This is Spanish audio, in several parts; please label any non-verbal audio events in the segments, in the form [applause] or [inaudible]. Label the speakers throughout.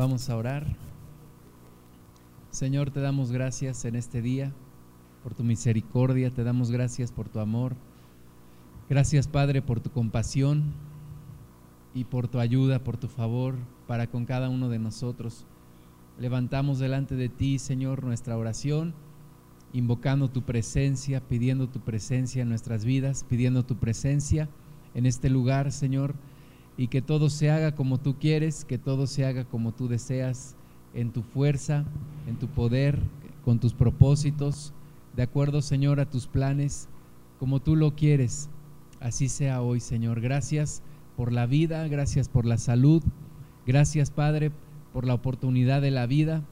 Speaker 1: Vamos a orar. Señor, te damos gracias en este día por tu misericordia, te damos gracias por tu amor. Gracias, Padre, por tu compasión y por tu ayuda, por tu favor para con cada uno de nosotros. Levantamos delante de ti, Señor, nuestra oración, invocando tu presencia, pidiendo tu presencia en nuestras vidas, pidiendo tu presencia en este lugar, Señor y que todo se haga como tú quieres, que todo se haga como tú deseas, en tu fuerza, en tu poder, con tus propósitos, de acuerdo, Señor, a tus planes, como tú lo quieres. Así sea hoy, Señor. Gracias por la vida, gracias por la salud, gracias, Padre, por la oportunidad de la vida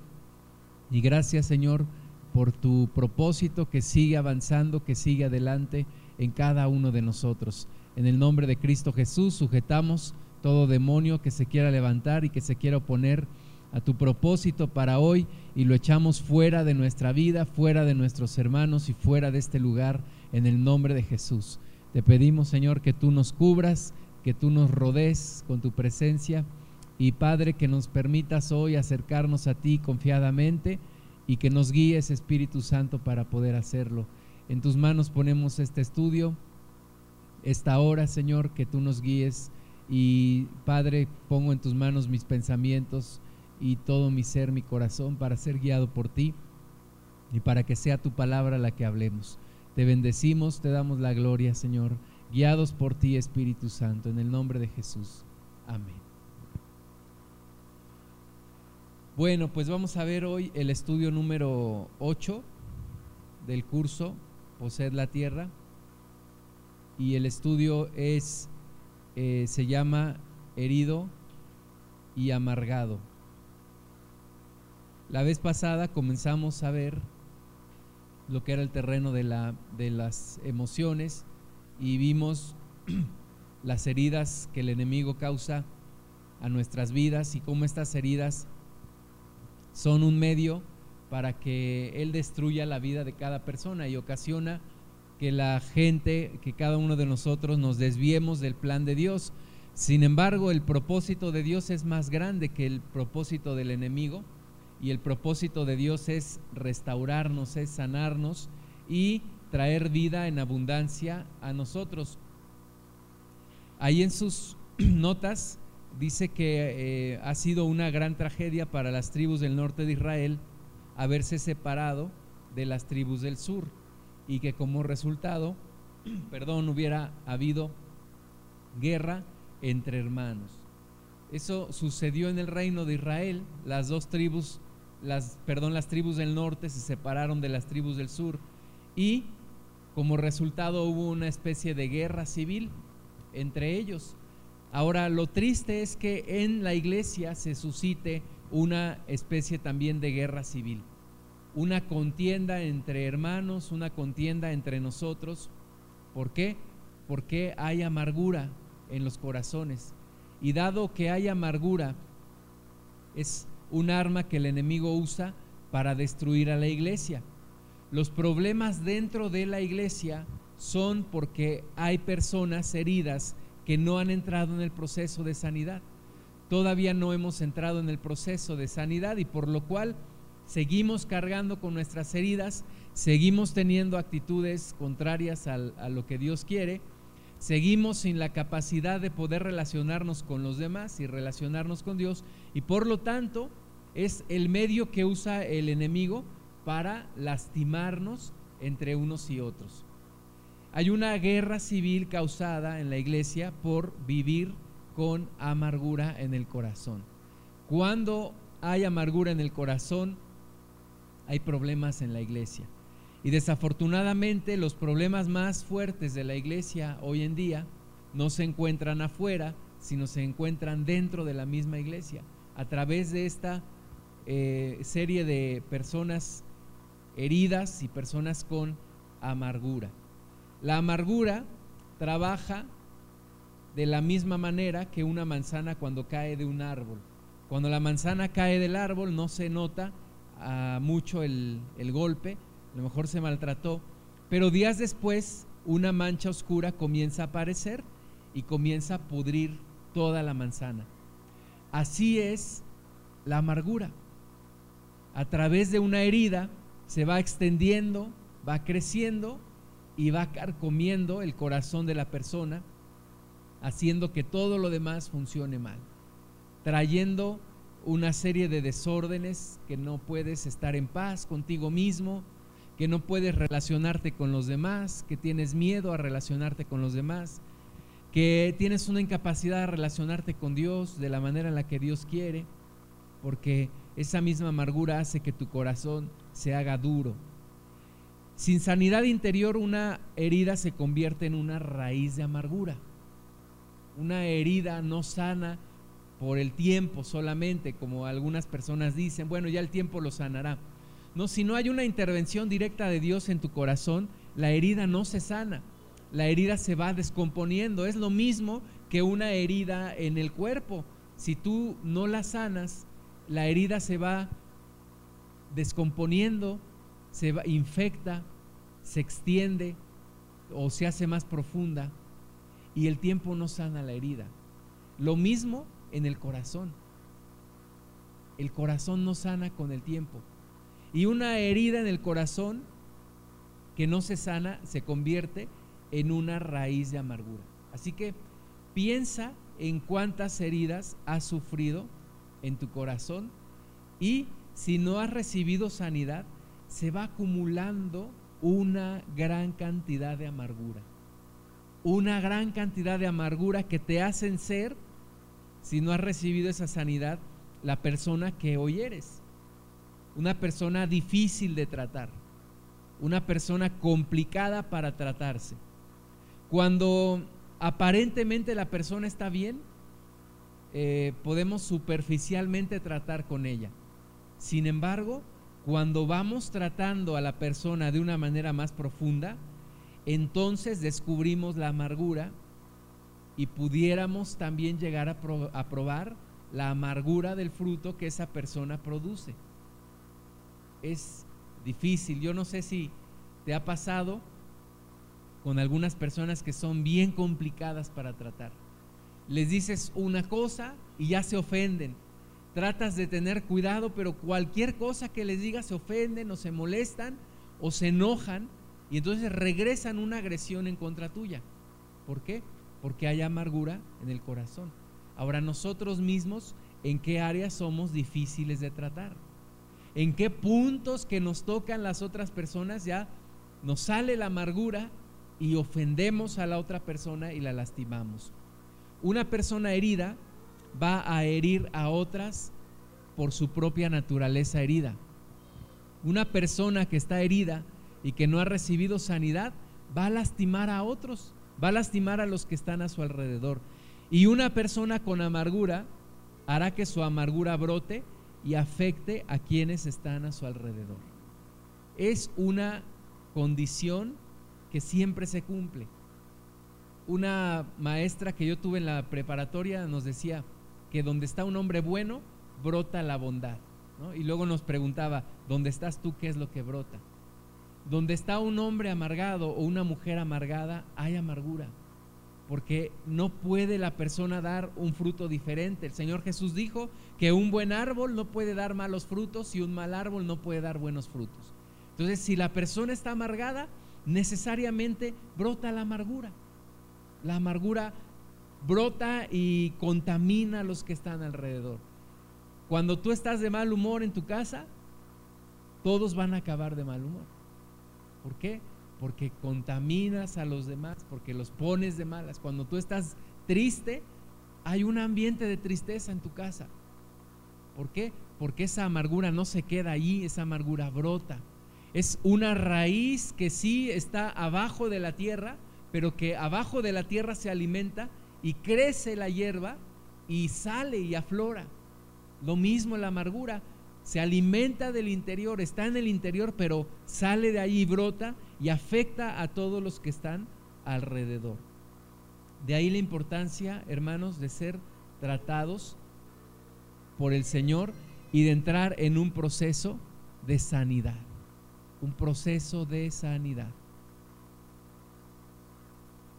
Speaker 1: y gracias, Señor, por tu propósito que sigue avanzando, que sigue adelante en cada uno de nosotros. En el nombre de Cristo Jesús sujetamos todo demonio que se quiera levantar y que se quiera oponer a tu propósito para hoy y lo echamos fuera de nuestra vida, fuera de nuestros hermanos y fuera de este lugar en el nombre de Jesús. Te pedimos, Señor, que tú nos cubras, que tú nos rodees con tu presencia y Padre, que nos permitas hoy acercarnos a ti confiadamente y que nos guíes, Espíritu Santo, para poder hacerlo. En tus manos ponemos este estudio esta hora, Señor, que tú nos guíes. Y Padre, pongo en tus manos mis pensamientos y todo mi ser, mi corazón, para ser guiado por ti y para que sea tu palabra la que hablemos. Te bendecimos, te damos la gloria, Señor, guiados por ti, Espíritu Santo, en el nombre de Jesús. Amén. Bueno, pues vamos a ver hoy el estudio número 8 del curso Poseed la Tierra y el estudio es, eh, se llama Herido y Amargado. La vez pasada comenzamos a ver lo que era el terreno de, la, de las emociones y vimos [clears throat] las heridas que el enemigo causa a nuestras vidas y cómo estas heridas son un medio para que Él destruya la vida de cada persona y ocasiona que la gente, que cada uno de nosotros nos desviemos del plan de Dios. Sin embargo, el propósito de Dios es más grande que el propósito del enemigo y el propósito de Dios es restaurarnos, es sanarnos y traer vida en abundancia a nosotros. Ahí en sus [clears throat] notas dice que eh, ha sido una gran tragedia para las tribus del norte de Israel haberse separado de las tribus del sur y que como resultado, [clears throat] perdón, hubiera habido guerra entre hermanos. Eso sucedió en el reino de Israel, las dos tribus, las perdón, las tribus del norte se separaron de las tribus del sur y como resultado hubo una especie de guerra civil entre ellos. Ahora, lo triste es que en la iglesia se suscite una especie también de guerra civil una contienda entre hermanos, una contienda entre nosotros. ¿Por qué? Porque hay amargura en los corazones. Y dado que hay amargura, es un arma que el enemigo usa para destruir a la iglesia. Los problemas dentro de la iglesia son porque hay personas heridas que no han entrado en el proceso de sanidad. Todavía no hemos entrado en el proceso de sanidad y por lo cual seguimos cargando con nuestras heridas, seguimos teniendo actitudes contrarias a lo que Dios quiere, seguimos sin la capacidad de poder relacionarnos con los demás y relacionarnos con Dios y por lo tanto es el medio que usa el enemigo para lastimarnos entre unos y otros. Hay una guerra civil causada en la iglesia por vivir con amargura en el corazón. Cuando hay amargura en el corazón, hay problemas en la iglesia. Y desafortunadamente los problemas más fuertes de la iglesia hoy en día no se encuentran afuera, sino se encuentran dentro de la misma iglesia, a través de esta eh, serie de personas heridas y personas con amargura. La amargura trabaja de la misma manera que una manzana cuando cae de un árbol. Cuando la manzana cae del árbol no se nota mucho el, el golpe, a lo mejor se maltrató, pero días después una mancha oscura comienza a aparecer y comienza a pudrir toda la manzana. Así es la amargura. A través de una herida se va extendiendo, va creciendo y va carcomiendo el corazón de la persona, haciendo que todo lo demás funcione mal, trayendo una serie de desórdenes que no puedes estar en paz contigo mismo, que no puedes relacionarte con los demás, que tienes miedo a relacionarte con los demás, que tienes una incapacidad de relacionarte con Dios de la manera en la que Dios quiere, porque esa misma amargura hace que tu corazón se haga duro. Sin sanidad interior una herida se convierte en una raíz de amargura. Una herida no sana por el tiempo solamente, como algunas personas dicen, bueno, ya el tiempo lo sanará. No, si no hay una intervención directa de Dios en tu corazón, la herida no se sana. La herida se va descomponiendo. Es lo mismo que una herida en el cuerpo. Si tú no la sanas, la herida se va descomponiendo, se va, infecta, se extiende o se hace más profunda y el tiempo no sana la herida. Lo mismo en el corazón. El corazón no sana con el tiempo. Y una herida en el corazón que no se sana se convierte en una raíz de amargura. Así que piensa en cuántas heridas has sufrido en tu corazón y si no has recibido sanidad, se va acumulando una gran cantidad de amargura. Una gran cantidad de amargura que te hacen ser, si no has recibido esa sanidad, la persona que hoy eres una persona difícil de tratar, una persona complicada para tratarse. Cuando aparentemente la persona está bien, eh, podemos superficialmente tratar con ella. Sin embargo, cuando vamos tratando a la persona de una manera más profunda, entonces descubrimos la amargura y pudiéramos también llegar a, a probar la amargura del fruto que esa persona produce es difícil. Yo no sé si te ha pasado con algunas personas que son bien complicadas para tratar. Les dices una cosa y ya se ofenden. Tratas de tener cuidado, pero cualquier cosa que les digas se ofenden o se molestan o se enojan y entonces regresan una agresión en contra tuya. ¿Por qué? Porque hay amargura en el corazón. Ahora nosotros mismos, ¿en qué áreas somos difíciles de tratar? en qué puntos que nos tocan las otras personas ya nos sale la amargura y ofendemos a la otra persona y la lastimamos. Una persona herida va a herir a otras por su propia naturaleza herida. Una persona que está herida y que no ha recibido sanidad va a lastimar a otros, va a lastimar a los que están a su alrededor. Y una persona con amargura hará que su amargura brote y afecte a quienes están a su alrededor. Es una condición que siempre se cumple. Una maestra que yo tuve en la preparatoria nos decía que donde está un hombre bueno, brota la bondad. Y luego nos preguntaba, ¿dónde estás tú? ¿Qué es lo que brota? Donde está un hombre amargado o una mujer amargada, hay amargura porque no puede la persona dar un fruto diferente. El Señor Jesús dijo que un buen árbol no puede dar malos frutos y un mal árbol no puede dar buenos frutos. Entonces, si la persona está amargada, necesariamente brota la amargura. La amargura brota y contamina a los que están alrededor. Cuando tú estás de mal humor en tu casa, todos van a acabar de mal humor. ¿Por qué? porque contaminas a los demás, porque los pones de malas. Cuando tú estás triste, hay un ambiente de tristeza en tu casa. ¿Por qué? Porque esa amargura no se queda allí, esa amargura brota. Es una raíz que sí está abajo de la tierra, pero que abajo de la tierra se alimenta y crece la hierba y sale y aflora. Lo mismo la amargura, se alimenta del interior, está en el interior, pero sale de ahí y brota y afecta a todos los que están alrededor. De ahí la importancia, hermanos, de ser tratados por el Señor y de entrar en un proceso de sanidad, un proceso de sanidad.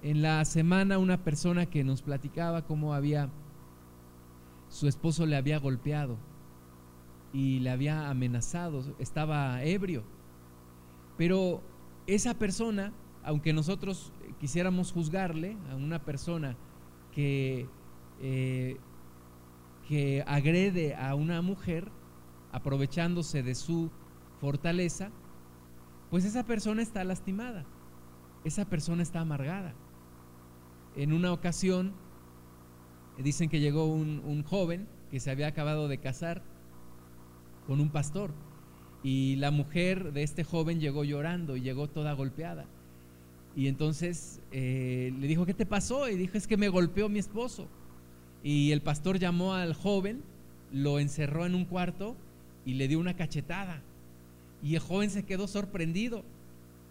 Speaker 1: En la semana una persona que nos platicaba cómo había, su esposo le había golpeado y le había amenazado, estaba ebrio. Pero esa persona, aunque nosotros quisiéramos juzgarle a una persona que, eh, que agrede a una mujer, aprovechándose de su fortaleza, pues esa persona está lastimada, esa persona está amargada. En una ocasión, dicen que llegó un, un joven que se había acabado de casar con un pastor y la mujer de este joven llegó llorando y llegó toda golpeada. Y entonces eh, le dijo, ¿qué te pasó? Y dijo, es que me golpeó mi esposo. Y el pastor llamó al joven, lo encerró en un cuarto y le dio una cachetada. Y el joven se quedó sorprendido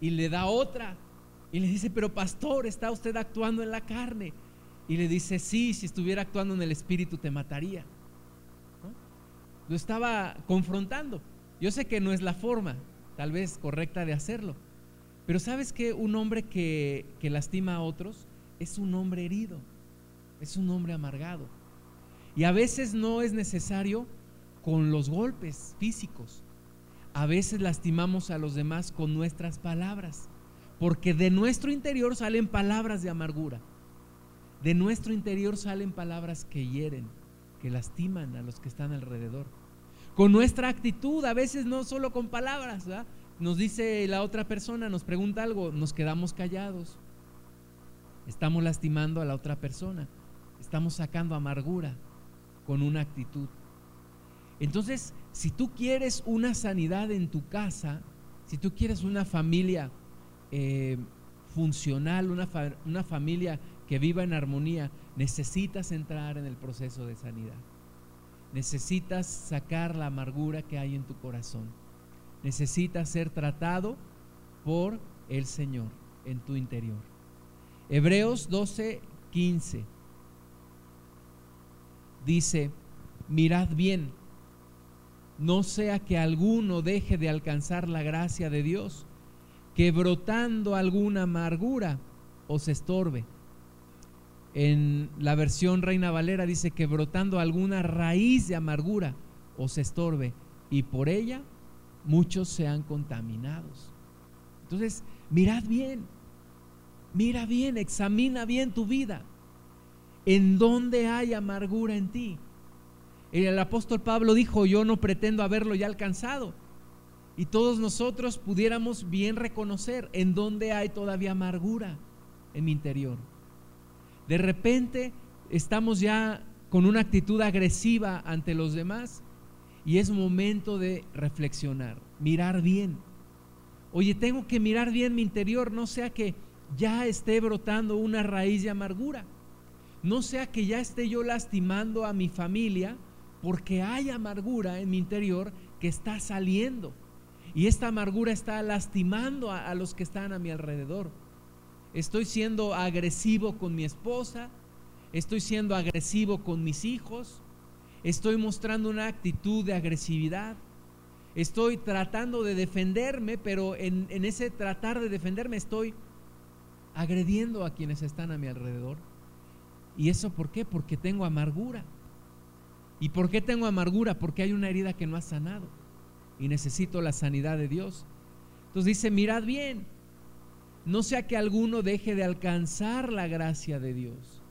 Speaker 1: y le da otra. Y le dice, pero pastor, ¿está usted actuando en la carne? Y le dice, sí, si estuviera actuando en el espíritu te mataría. Lo estaba confrontando. Yo sé que no es la forma, tal vez correcta de hacerlo, pero sabes que un hombre que, que lastima a otros es un hombre herido, es un hombre amargado. Y a veces no es necesario con los golpes físicos. A veces lastimamos a los demás con nuestras palabras, porque de nuestro interior salen palabras de amargura. De nuestro interior salen palabras que hieren, lastiman a los que están alrededor con nuestra actitud, a veces no solo con palabras. Nos dice la otra persona, nos pregunta algo, nos quedamos callados. Estamos lastimando a la otra persona, estamos sacando amargura con una actitud. Entonces, si tú quieres una sanidad en tu casa, si tú quieres una familia eh, funcional, una, una familia que viva en armonía, necesitas entrar en el proceso de sanidad. Necesitas sacar la amargura que hay en tu corazón. Necesitas ser tratado por el Señor en tu interior. Hebreos 12, 15 dice, mirad bien, no sea que alguno deje de alcanzar la gracia de Dios, que brotando alguna amargura os estorbe en la versión Reina Valera dice que brotando alguna raíz de amargura os estorbe y por ella muchos sean contaminados. Entonces, mirad bien, mira bien, examina bien tu vida. ¿En dónde hay amargura en ti? El apóstol Pablo dijo, yo no pretendo haberlo ya alcanzado. Y todos nosotros pudiéramos bien reconocer en dónde hay todavía amargura en mi interior. De repente estamos ya con una actitud agresiva ante los demás y es momento de reflexionar, mirar bien. Oye, tengo que mirar bien mi interior, no sea que ya esté brotando una raíz de amargura, no sea que ya esté yo lastimando a mi familia porque hay amargura en mi interior que está saliendo. Y esta amargura está lastimando a, a los que están a mi alrededor estoy siendo agresivo con mi esposa, estoy siendo agresivo con mis hijos, estoy mostrando una actitud de agresividad, estoy tratando de defenderme, pero en, ese tratar de defenderme estoy agrediendo a quienes están a mi alrededor. ¿Y eso por qué? Porque tengo amargura. ¿Y por qué tengo amargura? Porque hay una herida que no ha sanado y necesito la sanidad de Dios. Entonces dice, mirad bien, no sea que alguno deje de alcanzar la gracia de Dios.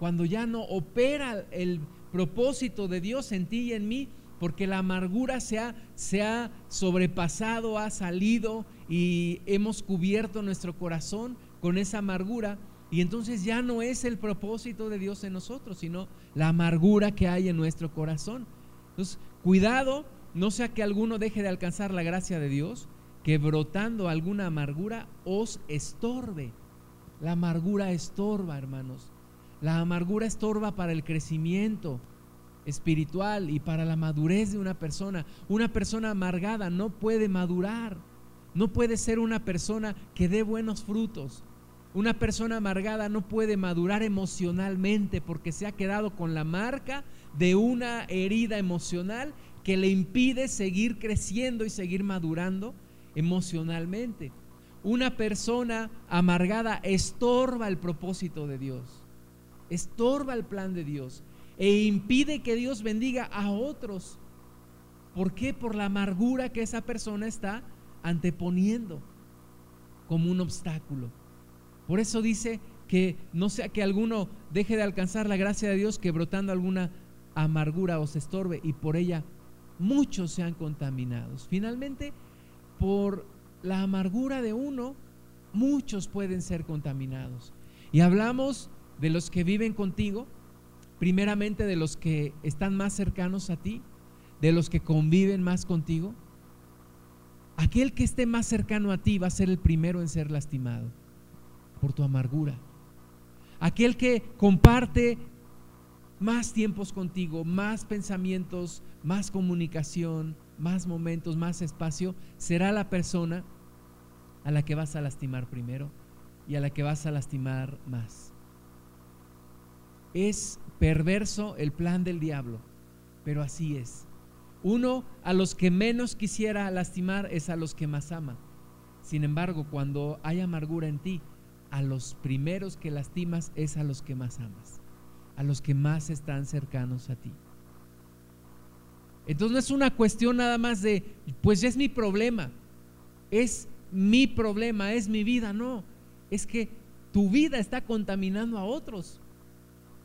Speaker 1: Cuando ya no opera el propósito de Dios en ti y en mí, porque la amargura se ha, se ha sobrepasado, ha salido y hemos cubierto nuestro corazón con esa amargura. Y entonces ya no es el propósito de Dios en nosotros, sino la amargura que hay en nuestro corazón. Entonces, cuidado, no sea que alguno deje de alcanzar la gracia de Dios, que brotando alguna amargura os estorbe. La amargura estorba, hermanos. La amargura estorba para el crecimiento espiritual y para la madurez de una persona. Una persona amargada no puede madurar. No puede ser una persona que dé buenos frutos. Una persona amargada no puede madurar emocionalmente porque se ha quedado con la marca de una herida emocional que le impide seguir creciendo y seguir madurando emocionalmente. Una persona amargada estorba el propósito de Dios, estorba el plan de Dios e impide que Dios bendiga a otros. ¿Por qué? Por la amargura que esa persona está anteponiendo como un obstáculo. Por eso dice que no sea que alguno deje de alcanzar la gracia de Dios que brotando alguna amargura os estorbe y por ella muchos sean contaminados. Finalmente, por la amargura de uno, muchos pueden ser contaminados. Y hablamos de los que viven contigo, primeramente de los que están más cercanos a ti, de los que conviven más contigo. Aquel que esté más cercano a ti va a ser el primero en ser lastimado por tu amargura. Aquel que comparte más tiempos contigo, más pensamientos, más comunicación, más momentos, más espacio, será la persona a la que vas a lastimar primero y a la que vas a lastimar más. Es perverso el plan del diablo, pero así es. Uno a los que menos quisiera lastimar es a los que más ama. Sin embargo, cuando hay amargura en ti, a los primeros que lastimas es a los que más amas, a los que más están cercanos a ti. Entonces no es una cuestión nada más de, pues es mi problema, es mi problema, es mi vida, no, es que tu vida está contaminando a otros.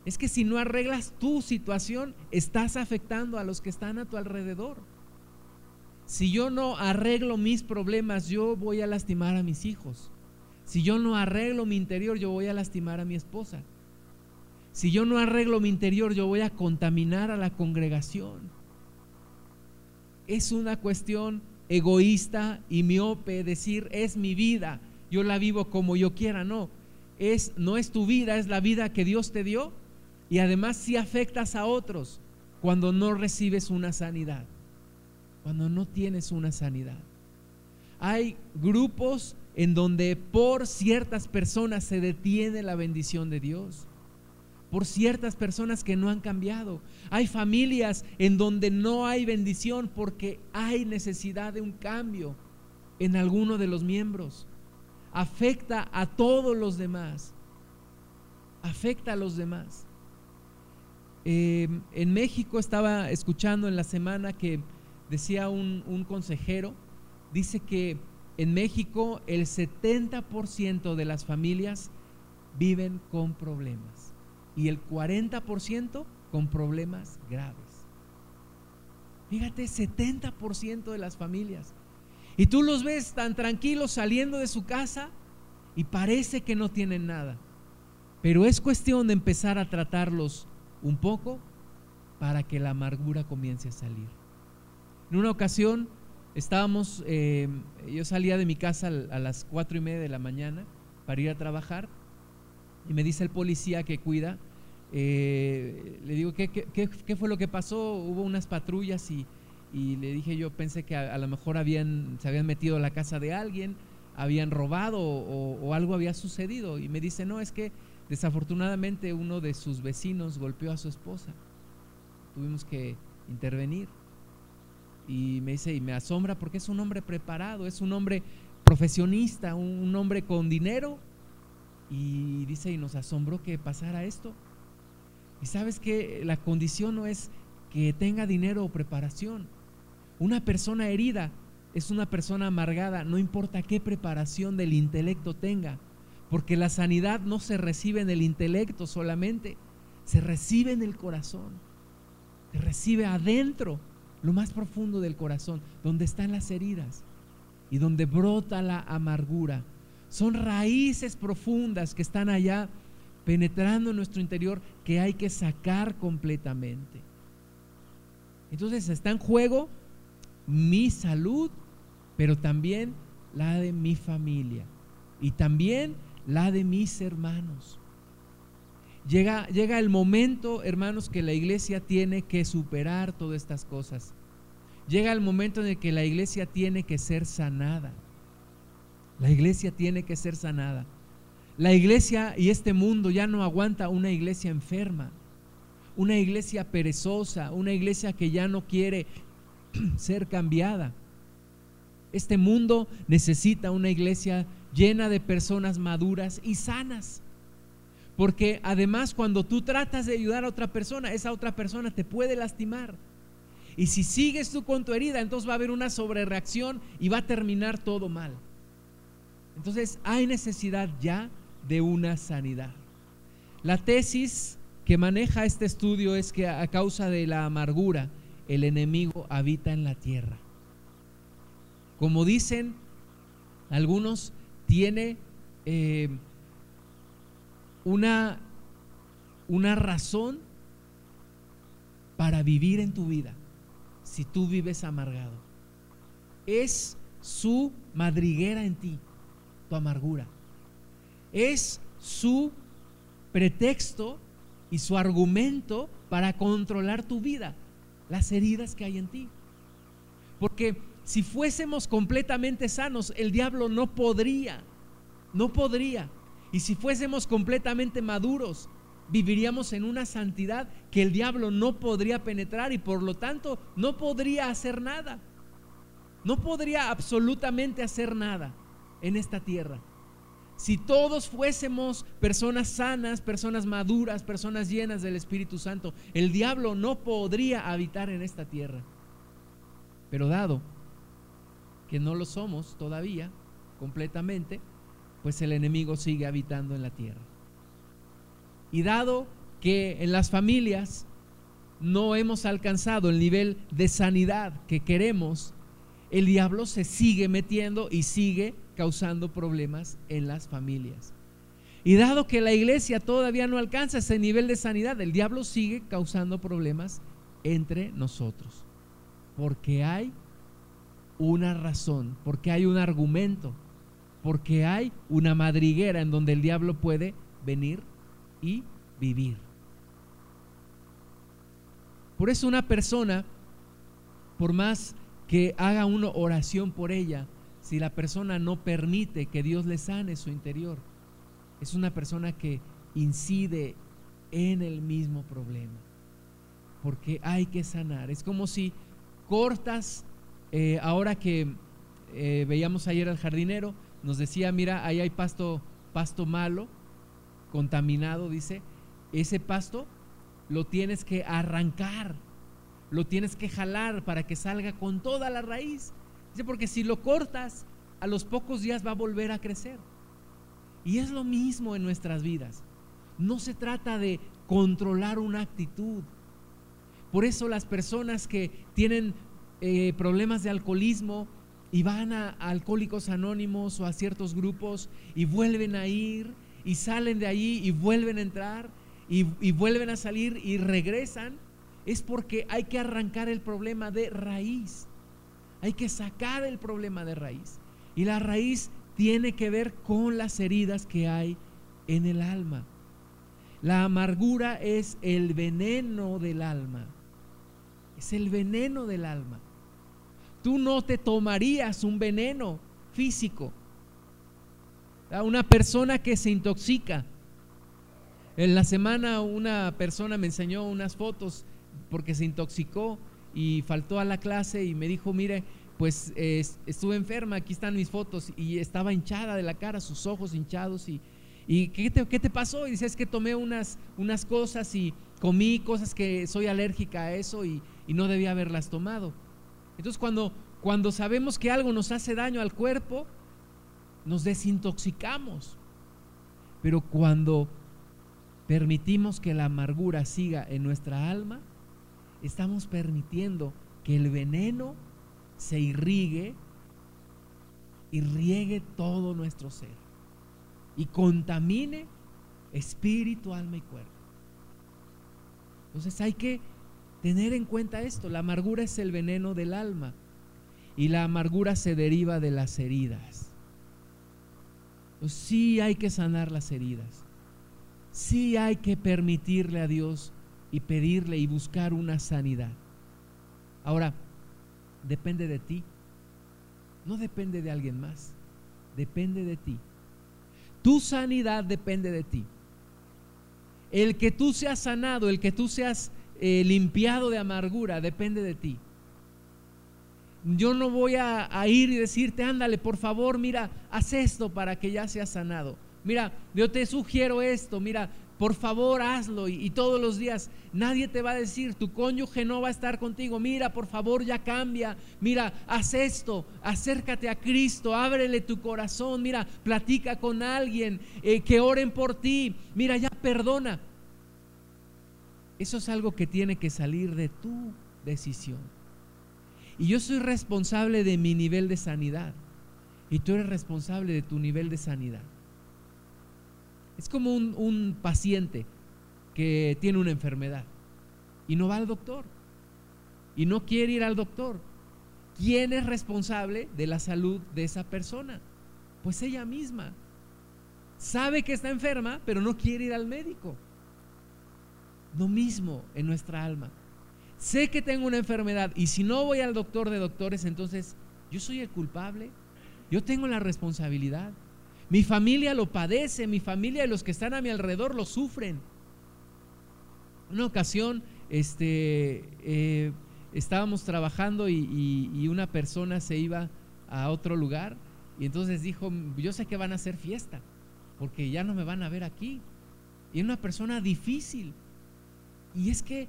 Speaker 1: Es que si no arreglas tu situación, estás afectando a los que están a tu alrededor. Si yo no arreglo mis problemas, yo voy a lastimar a mis hijos. Si yo no arreglo mi interior, yo voy a lastimar a mi esposa. Si yo no arreglo mi interior, yo voy a contaminar a la congregación. Es una cuestión egoísta y miope decir, es mi vida, yo la vivo como yo quiera, no. Es no es tu vida, es la vida que Dios te dio y además si afectas a otros cuando no recibes una sanidad, cuando no tienes una sanidad. Hay grupos en donde por ciertas personas se detiene la bendición de Dios, por ciertas personas que no han cambiado. Hay familias en donde no hay bendición porque hay necesidad de un cambio en alguno de los miembros. Afecta a todos los demás. Afecta a los demás. Eh, en México estaba escuchando en la semana que decía un, un consejero, dice que en México el 70% de las familias viven con problemas y el 40% con problemas graves. Fíjate, 70% de las familias. Y tú los ves tan tranquilos saliendo de su casa y parece que no tienen nada. Pero es cuestión de empezar a tratarlos un poco para que la amargura comience a salir. En una ocasión estábamos, eh, yo salía de mi casa a las cuatro y media de la mañana para ir a trabajar y me dice el policía que cuida, eh, le digo, ¿qué, ¿qué, fue lo que pasó? Hubo unas patrullas y, le dije, yo pensé que a, lo mejor habían, se habían metido a la casa de alguien, habían robado o, algo había sucedido. Y me dice, no, es que desafortunadamente uno de sus vecinos golpeó a su esposa. Tuvimos que intervenir. Y me dice, y me asombra porque es un hombre preparado, es un hombre profesionista, un, hombre con dinero. Y dice, y nos asombró que pasara esto. Y sabes que la condición no es que tenga dinero o preparación. Una persona herida es una persona amargada, no importa qué preparación del intelecto tenga, porque la sanidad no se recibe en el intelecto solamente, se recibe en el corazón, se recibe adentro lo más profundo del corazón, donde están las heridas y donde brota la amargura. Son raíces profundas que están allá penetrando en nuestro interior que hay que sacar completamente. Entonces está en juego mi salud, pero también la de mi familia y también la de mis hermanos. Llega, llega el momento, hermanos, que la iglesia tiene que superar todas estas cosas. Llega el momento en el que la iglesia tiene que ser sanada. La iglesia tiene que ser sanada. La iglesia y este mundo ya no aguanta una iglesia enferma, una iglesia perezosa, una iglesia que ya no quiere [clears throat] ser cambiada. Este mundo necesita una iglesia llena de personas maduras y sanas. Porque además cuando tú tratas de ayudar a otra persona, esa otra persona te puede lastimar. Y si sigues tú con tu herida, entonces va a haber una sobrereacción y va a terminar todo mal. Entonces hay necesidad ya de una sanidad. La tesis que maneja este estudio es que a causa de la amargura, el enemigo habita en la tierra. Como dicen algunos, tiene eh, una, una razón para vivir en tu vida si tú vives amargado. Es su madriguera en ti, tu amargura. Es su pretexto y su argumento para controlar tu vida, las heridas que hay en ti. Porque si fuésemos completamente sanos, el diablo no podría, no podría. Y si fuésemos completamente maduros, viviríamos en una santidad que el diablo no podría penetrar y por lo tanto no podría hacer nada. No podría absolutamente hacer nada en esta tierra. Si todos fuésemos personas sanas, personas maduras, personas llenas del Espíritu Santo, el diablo no podría habitar en esta tierra. Pero dado que no lo somos todavía completamente, pues el enemigo sigue habitando en la tierra. Y dado que en las familias no hemos alcanzado el nivel de sanidad que queremos, el diablo se sigue metiendo y sigue causando problemas en las familias. Y dado que la iglesia todavía no alcanza ese nivel de sanidad, el diablo sigue causando problemas entre nosotros. Porque hay una razón, porque hay un argumento, porque hay una madriguera en donde el diablo puede venir y vivir. Por eso una persona, por más que haga una oración por ella, si la persona no permite que Dios le sane su interior, es una persona que incide en el mismo problema. Porque hay que sanar. Es como si cortas, eh, ahora que eh, veíamos ayer al jardinero, nos decía, mira, ahí hay pasto, pasto malo, contaminado, dice, ese pasto lo tienes que arrancar, lo tienes que jalar para que salga con toda la raíz. Dice, porque si lo cortas, a los pocos días va a volver a crecer. Y es lo mismo en nuestras vidas. No se trata de controlar una actitud. Por eso las personas que tienen eh, problemas de alcoholismo y van a, alcohólicos anónimos o a ciertos grupos y vuelven a ir y salen de ahí y vuelven a entrar y, y vuelven a salir y regresan, es porque hay que arrancar el problema de raíz. Hay que sacar el problema de raíz. Y la raíz tiene que ver con las heridas que hay en el alma. La amargura es el veneno del alma. Es el veneno del alma. Tú no te tomarías un veneno físico. Una persona que se intoxica. En la semana una persona me enseñó unas fotos porque se intoxicó y faltó a la clase y me dijo, mire, pues estuve enferma, aquí están mis fotos y estaba hinchada de la cara, sus ojos hinchados y, y ¿qué, te, ¿qué, te, pasó? Y dice, es que tomé unas, unas cosas y comí cosas que soy alérgica a eso y, y no debía haberlas tomado. Entonces cuando, cuando sabemos que algo nos hace daño al cuerpo, nos desintoxicamos. Pero cuando permitimos que la amargura siga en nuestra alma, estamos permitiendo que el veneno se irrigue y riegue todo nuestro ser y contamine espíritu, alma y cuerpo. Entonces hay que tener en cuenta esto, la amargura es el veneno del alma y la amargura se deriva de las heridas. Pues sí hay que sanar las heridas, sí hay que permitirle a Dios y pedirle y buscar una sanidad. Ahora, depende de ti. No depende de alguien más. Depende de ti. Tu sanidad depende de ti. El que tú seas sanado, el que tú seas eh, limpiado de amargura, depende de ti. Yo no voy a, a, ir y decirte, ándale, por favor, mira, haz esto para que ya seas sanado. Mira, yo te sugiero esto, mira, por favor hazlo y, todos los días nadie te va a decir, tu cónyuge no va a estar contigo, mira, por favor ya cambia, mira, haz esto, acércate a Cristo, ábrele tu corazón, mira, platica con alguien, eh, que oren por ti, mira, ya perdona. Eso es algo que tiene que salir de tu decisión. Y yo soy responsable de mi nivel de sanidad. Y tú eres responsable de tu nivel de sanidad. Es como un, paciente que tiene una enfermedad y no va al doctor. Y no quiere ir al doctor. ¿Quién es responsable de la salud de esa persona? Pues ella misma. Sabe que está enferma, pero no quiere ir al médico. Lo mismo en nuestra alma. Sé que tengo una enfermedad y si no voy al doctor de doctores, entonces yo soy el culpable. Yo tengo la responsabilidad. Mi familia lo padece, mi familia y los que están a mi alrededor lo sufren. Una ocasión, este, eh, estábamos trabajando y, y una persona se iba a otro lugar y entonces dijo, yo sé que van a hacer fiesta, porque ya no me van a ver aquí. Y es una persona difícil. Y es que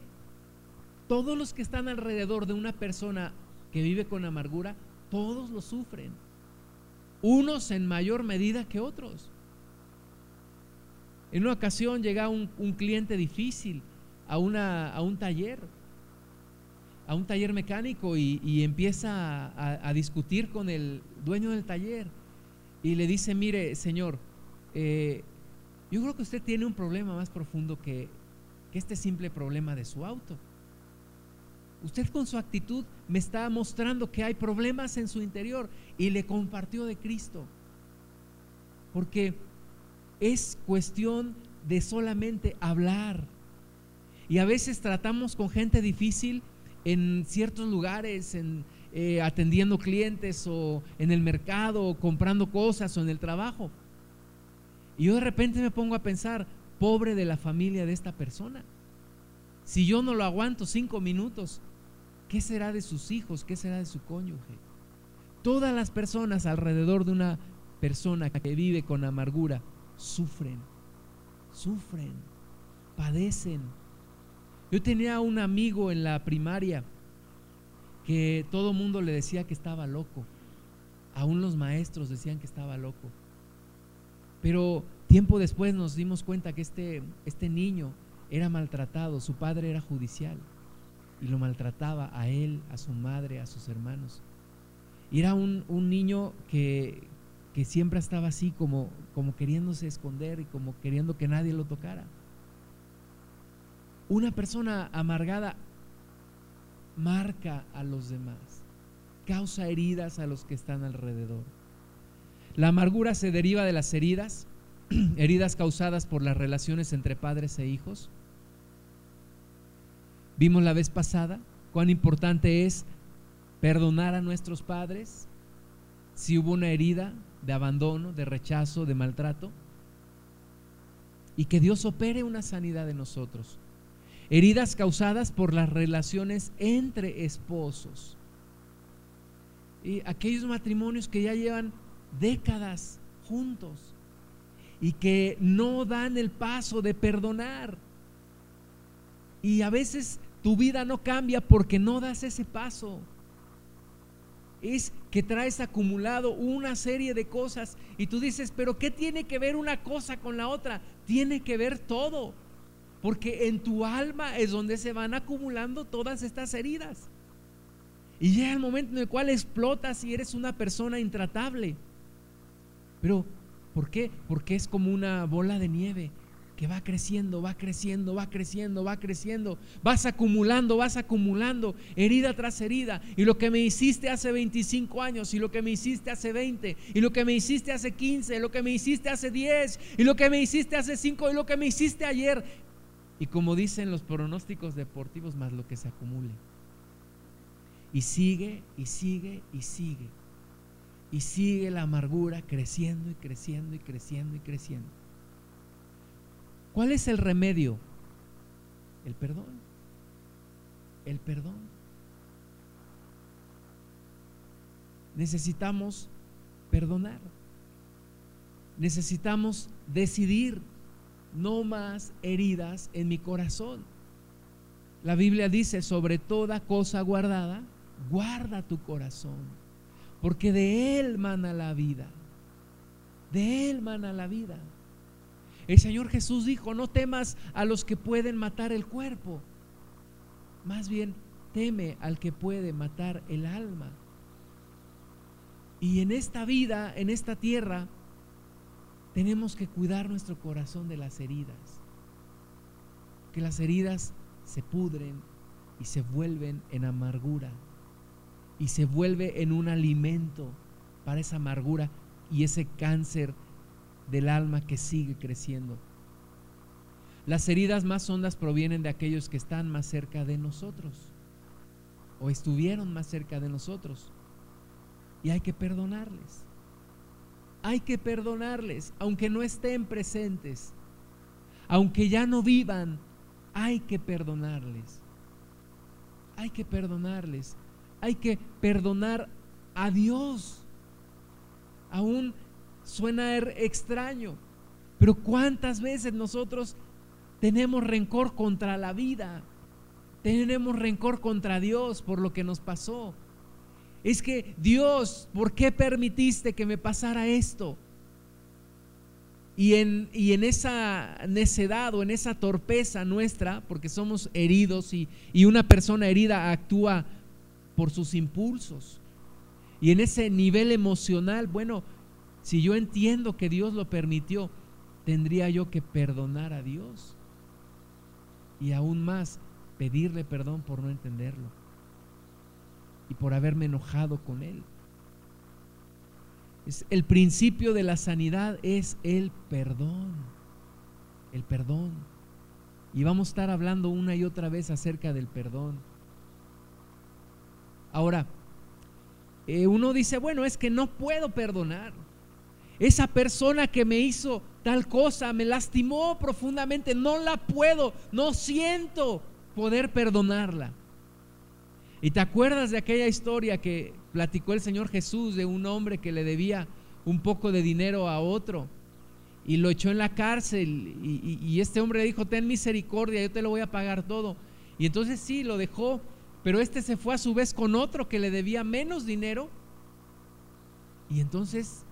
Speaker 1: todos los que están alrededor de una persona que vive con amargura, todos lo sufren. Unos en mayor medida que otros. En una ocasión llega un, cliente difícil a, una, a, un taller, a un taller mecánico y, empieza a, discutir con el dueño del taller y le dice, mire, señor, eh, yo creo que usted tiene un problema más profundo que, que este simple problema de su auto. Usted con su actitud me está mostrando que hay problemas en su interior y le compartió de Cristo. Porque es cuestión de solamente hablar. Y a veces tratamos con gente difícil en ciertos lugares, en, eh, atendiendo clientes o en el mercado o comprando cosas o en el trabajo. Y yo de repente me pongo a pensar, pobre de la familia de esta persona. Si yo no lo aguanto cinco minutos, ¿qué será de sus hijos? ¿Qué será de su cónyuge? Todas las personas alrededor de una persona que vive con amargura sufren, sufren, padecen. Yo tenía un amigo en la primaria que todo mundo le decía que estaba loco. Aún los maestros decían que estaba loco. Pero Tiempo después nos dimos cuenta que este, este niño era maltratado, su padre era judicial y lo maltrataba a él, a su madre, a sus hermanos. Era un, niño que, que, siempre estaba así como, como queriéndose esconder y como queriendo que nadie lo tocara. Una persona amargada marca a los demás, causa heridas a los que están alrededor. La amargura se deriva de las heridas [clears throat] heridas causadas por las relaciones entre padres e hijos. Vimos la vez pasada cuán importante es perdonar a nuestros padres si hubo una herida de abandono, de rechazo, de maltrato. Y que Dios opere una sanidad en nosotros. Heridas causadas por las relaciones entre esposos. Y aquellos matrimonios que ya llevan décadas juntos y que no dan el paso de perdonar. Y a veces tu vida no cambia porque no das ese paso. Es que traes acumulado una serie de cosas y tú dices, pero ¿qué tiene que ver una cosa con la otra? Tiene que ver todo. Porque en tu alma es donde se van acumulando todas estas heridas. Y llega el momento en el cual explotas y eres una persona intratable. Pero ¿Por qué? Porque es como una bola de nieve que va creciendo, va creciendo, va creciendo, va creciendo. Vas acumulando, vas acumulando, herida tras herida. Y lo que me hiciste hace 25 años, y lo que me hiciste hace 20, y lo que me hiciste hace 15, y lo que me hiciste hace 10, y lo que me hiciste hace 5, y lo que me hiciste ayer. Y como dicen los pronósticos deportivos, más lo que se acumule. Y sigue, y sigue, y sigue y sigue la amargura creciendo y creciendo y creciendo y creciendo. ¿Cuál es el remedio? El perdón. El perdón. Necesitamos perdonar. Necesitamos decidir no más heridas en mi corazón. La Biblia dice, sobre toda cosa guardada, guarda tu corazón, porque de él mana la vida. De él mana la vida. El Señor Jesús dijo, no temas a los que pueden matar el cuerpo, más bien teme al que puede matar el alma. Y en esta vida, en esta tierra, tenemos que cuidar nuestro corazón de las heridas. Que las heridas se pudren y se vuelven en amargura y se vuelve en un alimento para esa amargura y ese cáncer del alma que sigue creciendo. Las heridas más hondas provienen de aquellos que están más cerca de nosotros o estuvieron más cerca de nosotros. Y hay que perdonarles. Hay que perdonarles, aunque no estén presentes, aunque ya no vivan, hay que perdonarles. Hay que perdonarles. Hay que perdonar a Dios. Aún suena extraño, pero ¿cuántas veces nosotros tenemos rencor contra la vida? Tenemos rencor contra Dios por lo que nos pasó. Es que Dios, ¿por qué permitiste que me pasara esto? Y en, y en, esa necedad o en esa torpeza nuestra, porque somos heridos y, y, una persona herida actúa por sus impulsos. Y en ese nivel emocional, bueno, si yo entiendo que Dios lo permitió, tendría yo que perdonar a Dios. Y aún más, pedirle perdón por no entenderlo y por haberme enojado con Él el principio de la sanidad es el perdón. El perdón. Y vamos a estar hablando una y otra vez acerca del perdón. Ahora, eh, uno dice, bueno, es que no puedo perdonar. Esa persona que me hizo tal cosa me lastimó profundamente, no la puedo, no siento poder perdonarla. ¿Y te acuerdas de aquella historia que platicó el Señor Jesús de un hombre que le debía un poco de dinero a otro y lo echó en la cárcel y, este hombre le dijo, ten misericordia, yo te lo voy a pagar todo. Y entonces sí, lo dejó, pero este se fue a su vez con otro que le debía menos dinero y entonces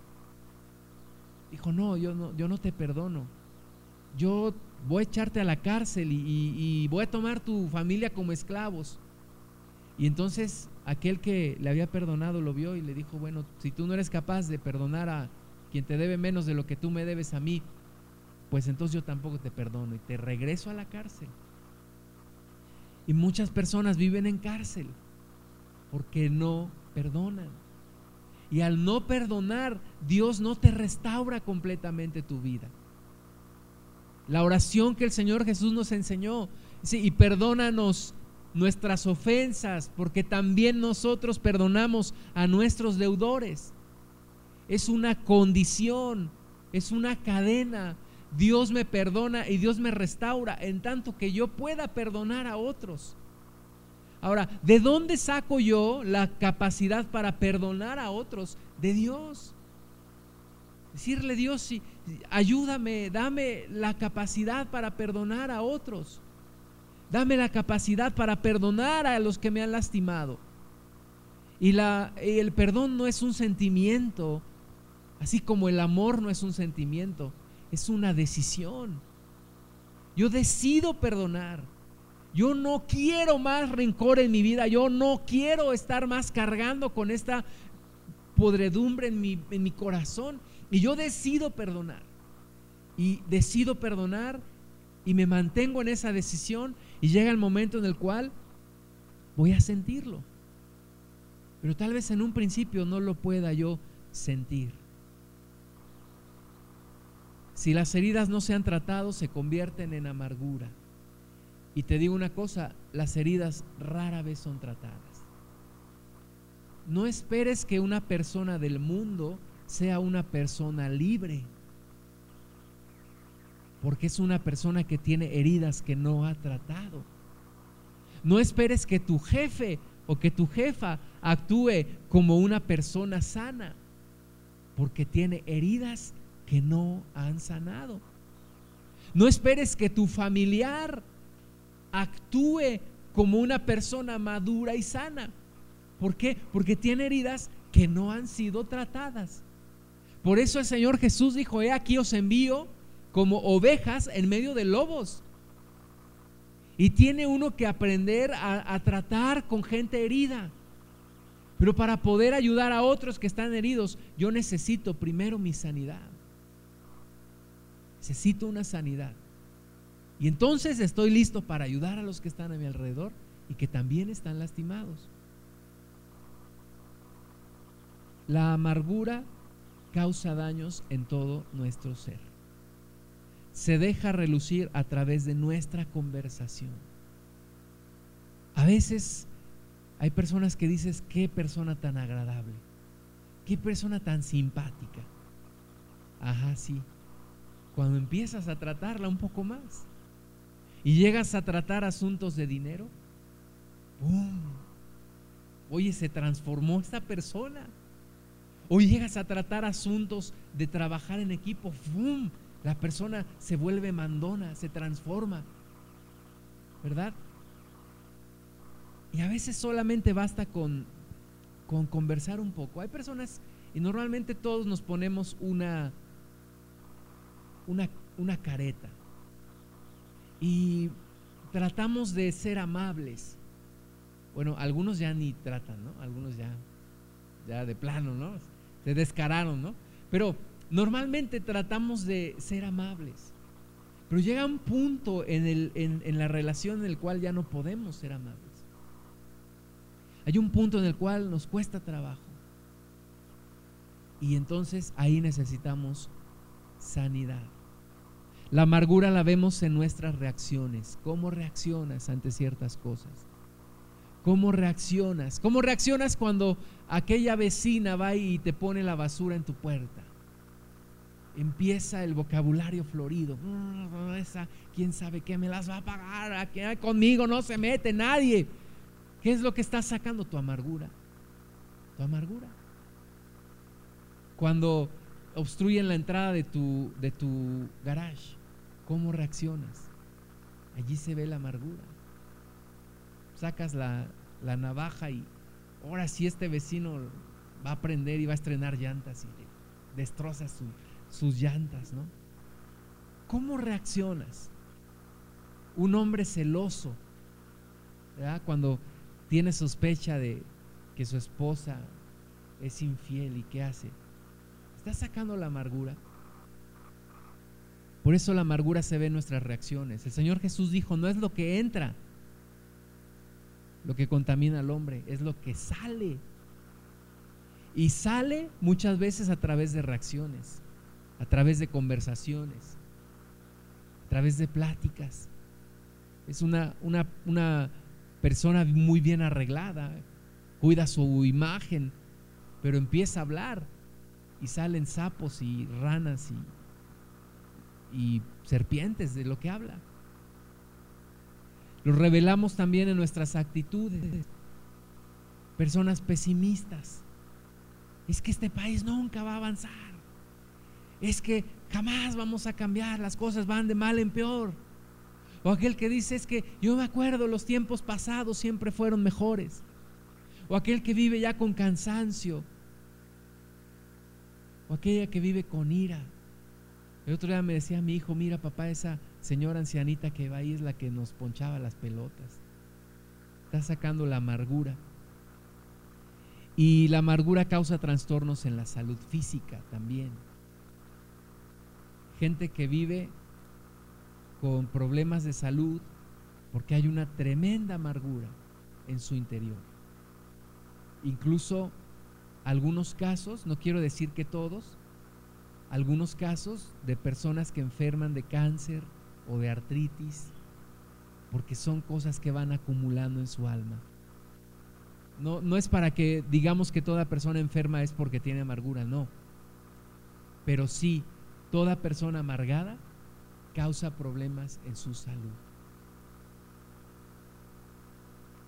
Speaker 1: dijo, no, yo no, yo no te perdono. Yo voy a echarte a la cárcel y voy a tomar tu familia como esclavos. Y entonces aquel que le había perdonado lo vio y le dijo, bueno, si tú no eres capaz de perdonar a quien te debe menos de lo que tú me debes a mí, pues entonces yo tampoco te perdono y te regreso a la cárcel. Y muchas personas viven en cárcel porque no perdonan. Y al no perdonar, Dios no te restaura completamente tu vida. La oración que el Señor Jesús nos enseñó, y perdónanos nuestras ofensas, porque también nosotros perdonamos a nuestros deudores. Es una condición, es una cadena. Dios me perdona y Dios me restaura en tanto que yo pueda perdonar a otros. Ahora, ¿de dónde saco yo la capacidad para perdonar a otros? De Dios. Decirle Dios, ayúdame, dame la capacidad para perdonar a otros. Dame la capacidad para perdonar a los que me han lastimado. Y, la, el perdón no es un sentimiento, así como el amor no es un sentimiento, es una decisión. Yo decido perdonar. Yo no quiero más rencor en mi vida. Yo no quiero estar más cargando con esta podredumbre en mi, en mi corazón. Y yo decido perdonar. Y decido perdonar y me mantengo en esa decisión y llega el momento en el cual voy a sentirlo. Pero tal vez en un principio no lo pueda yo sentir. Si las heridas no se han tratado, se convierten en amargura. Y te digo una cosa, las heridas rara vez son tratadas. No esperes que una persona del mundo sea una persona libre porque es una persona que tiene heridas que no ha tratado. No esperes que tu jefe o que tu jefa actúe como una persona sana, porque tiene heridas que no han sanado. No esperes que tu familiar actúe como una persona madura y sana. ¿Por qué? Porque tiene heridas que no han sido tratadas. Por eso el Señor Jesús dijo, he aquí os envío como ovejas en medio de lobos. Y tiene uno que aprender a, a, tratar con gente herida. Pero para poder ayudar a otros que están heridos, yo necesito primero mi sanidad. Necesito una sanidad. Y entonces estoy listo para ayudar a los que están a mi alrededor y que también están lastimados. La amargura causa daños en todo nuestro ser. Se deja relucir a través de nuestra conversación. A veces hay personas que dices, qué persona tan agradable, qué persona tan simpática. Ajá, sí. Cuando empiezas a tratarla un poco más y llegas a tratar asuntos de dinero, ¡pum! Oye, se transformó esta persona. Hoy llegas a tratar asuntos de trabajar en equipo, ¡fum! La persona se vuelve mandona, se transforma. ¿Verdad? Y a veces solamente basta con, con conversar un poco. Hay personas, y normalmente todos nos ponemos una, una, una careta. Y tratamos de ser amables. Bueno, algunos ya ni tratan, ¿no? Algunos ya, ya de plano, ¿no? se descararon, ¿no? Pero normalmente tratamos de ser amables. Pero llega un punto en, el, en, la relación en el cual ya no podemos ser amables. Hay un punto en el cual nos cuesta trabajo. Y entonces ahí necesitamos sanidad. La amargura la vemos en nuestras reacciones. ¿Cómo reaccionas ante ciertas cosas? ¿Cómo reaccionas? ¿Cómo reaccionas cuando aquella vecina va y te pone la basura en tu puerta? Empieza el vocabulario florido. Mm, quién sabe qué me las va a pagar. Aquí conmigo no se mete nadie. ¿Qué es lo que estás sacando? Tu amargura. Tu amargura. Cuando obstruyen la entrada de tu, de tu garage, ¿cómo reaccionas? Allí se ve la amargura sacas la, navaja y ahora sí este vecino va a aprender y va a estrenar llantas y destroza sus llantas, ¿no? ¿Cómo reaccionas? Un hombre celoso, ¿verdad? Cuando tiene sospecha de que su esposa es infiel y qué hace. Está sacando la amargura. Por eso la amargura se ve en nuestras reacciones. El Señor Jesús dijo, no es lo que entra, lo que contamina al hombre, es lo que sale. Y sale muchas veces a través de reacciones, a través de conversaciones, a través de pláticas. Es una, una, una persona muy bien arreglada, cuida su imagen, pero empieza a hablar y salen sapos y ranas y, y serpientes de lo que habla. Lo revelamos también en nuestras actitudes. Personas pesimistas. Es que este país nunca va a avanzar. Es que jamás vamos a cambiar. Las cosas van de mal en peor. O aquel que dice es que yo me acuerdo los tiempos pasados siempre fueron mejores. O aquel que vive ya con cansancio. O aquella que vive con ira. El otro día me decía mi hijo, mira papá, esa señora ancianita que va ahí es la que nos ponchaba las pelotas. Está sacando la amargura. Y la amargura causa trastornos en la salud física también. Gente que vive con problemas de salud porque hay una tremenda amargura en su interior. Incluso algunos casos, no quiero decir que todos, algunos casos de personas que enferman de cáncer, o de artritis, porque son cosas que van acumulando en su alma. No, no es para que digamos que toda persona enferma es porque tiene amargura, no. Pero sí, toda persona amargada causa problemas en su salud.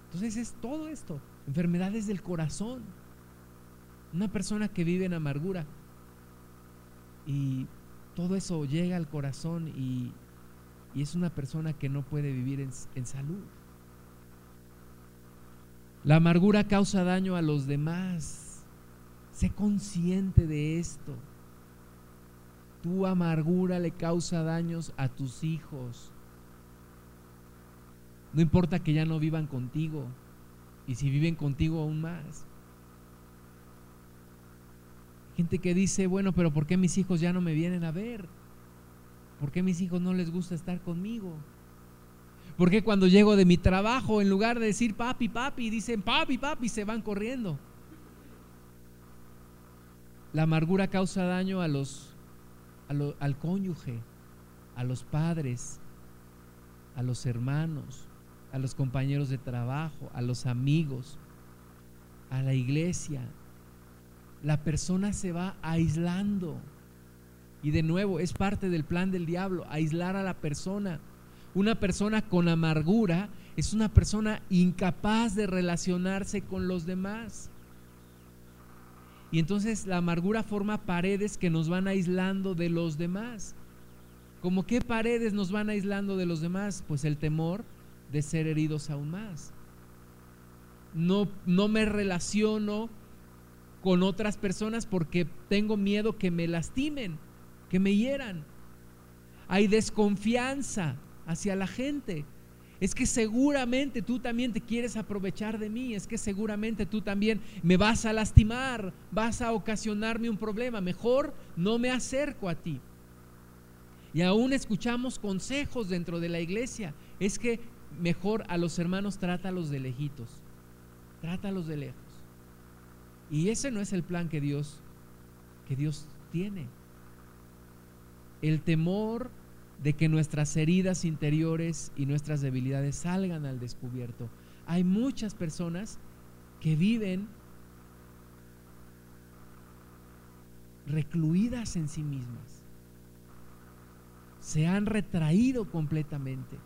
Speaker 1: Entonces es todo esto, enfermedades del corazón. Una persona que vive en amargura y todo eso llega al corazón y y es una persona que no puede vivir en, en salud. La amargura causa daño a los demás. Sé consciente de esto. Tu amargura le causa daños a tus hijos. No importa que ya no vivan contigo. Y si viven contigo aún más. Gente que dice, bueno, pero ¿por qué mis hijos ya no me vienen a ver? ¿Por qué mis hijos no les gusta estar conmigo? ¿Por qué cuando llego de mi trabajo, en lugar de decir papi, papi, dicen papi, papi, se van corriendo? La amargura causa daño a los, al cónyuge, a los padres, a los hermanos, a los compañeros de trabajo, a los amigos, a la iglesia. La persona se va aislando. Y de nuevo, es parte del plan del diablo, aislar a la persona. Una persona con amargura es una persona incapaz de relacionarse con los demás. Y entonces la amargura forma paredes que nos van aislando de los demás. ¿Cómo qué paredes nos van aislando de los demás? Pues el temor de ser heridos aún más. No, no me relaciono con otras personas porque tengo miedo que me lastimen, que me hieran. Hay desconfianza hacia la gente. Es que seguramente tú también te quieres aprovechar de mí, es que seguramente tú también me vas a lastimar, vas a ocasionarme un problema. Mejor no me acerco a ti. Y aún escuchamos consejos dentro de la iglesia. Es que mejor a los hermanos trátalos de lejitos, trátalos de lejos. Y ese no es el plan que Dios que Dios tiene. El temor de que nuestras heridas interiores y nuestras debilidades salgan al descubierto. Hay muchas personas que viven recluidas en sí mismas. Se han retraído completamente.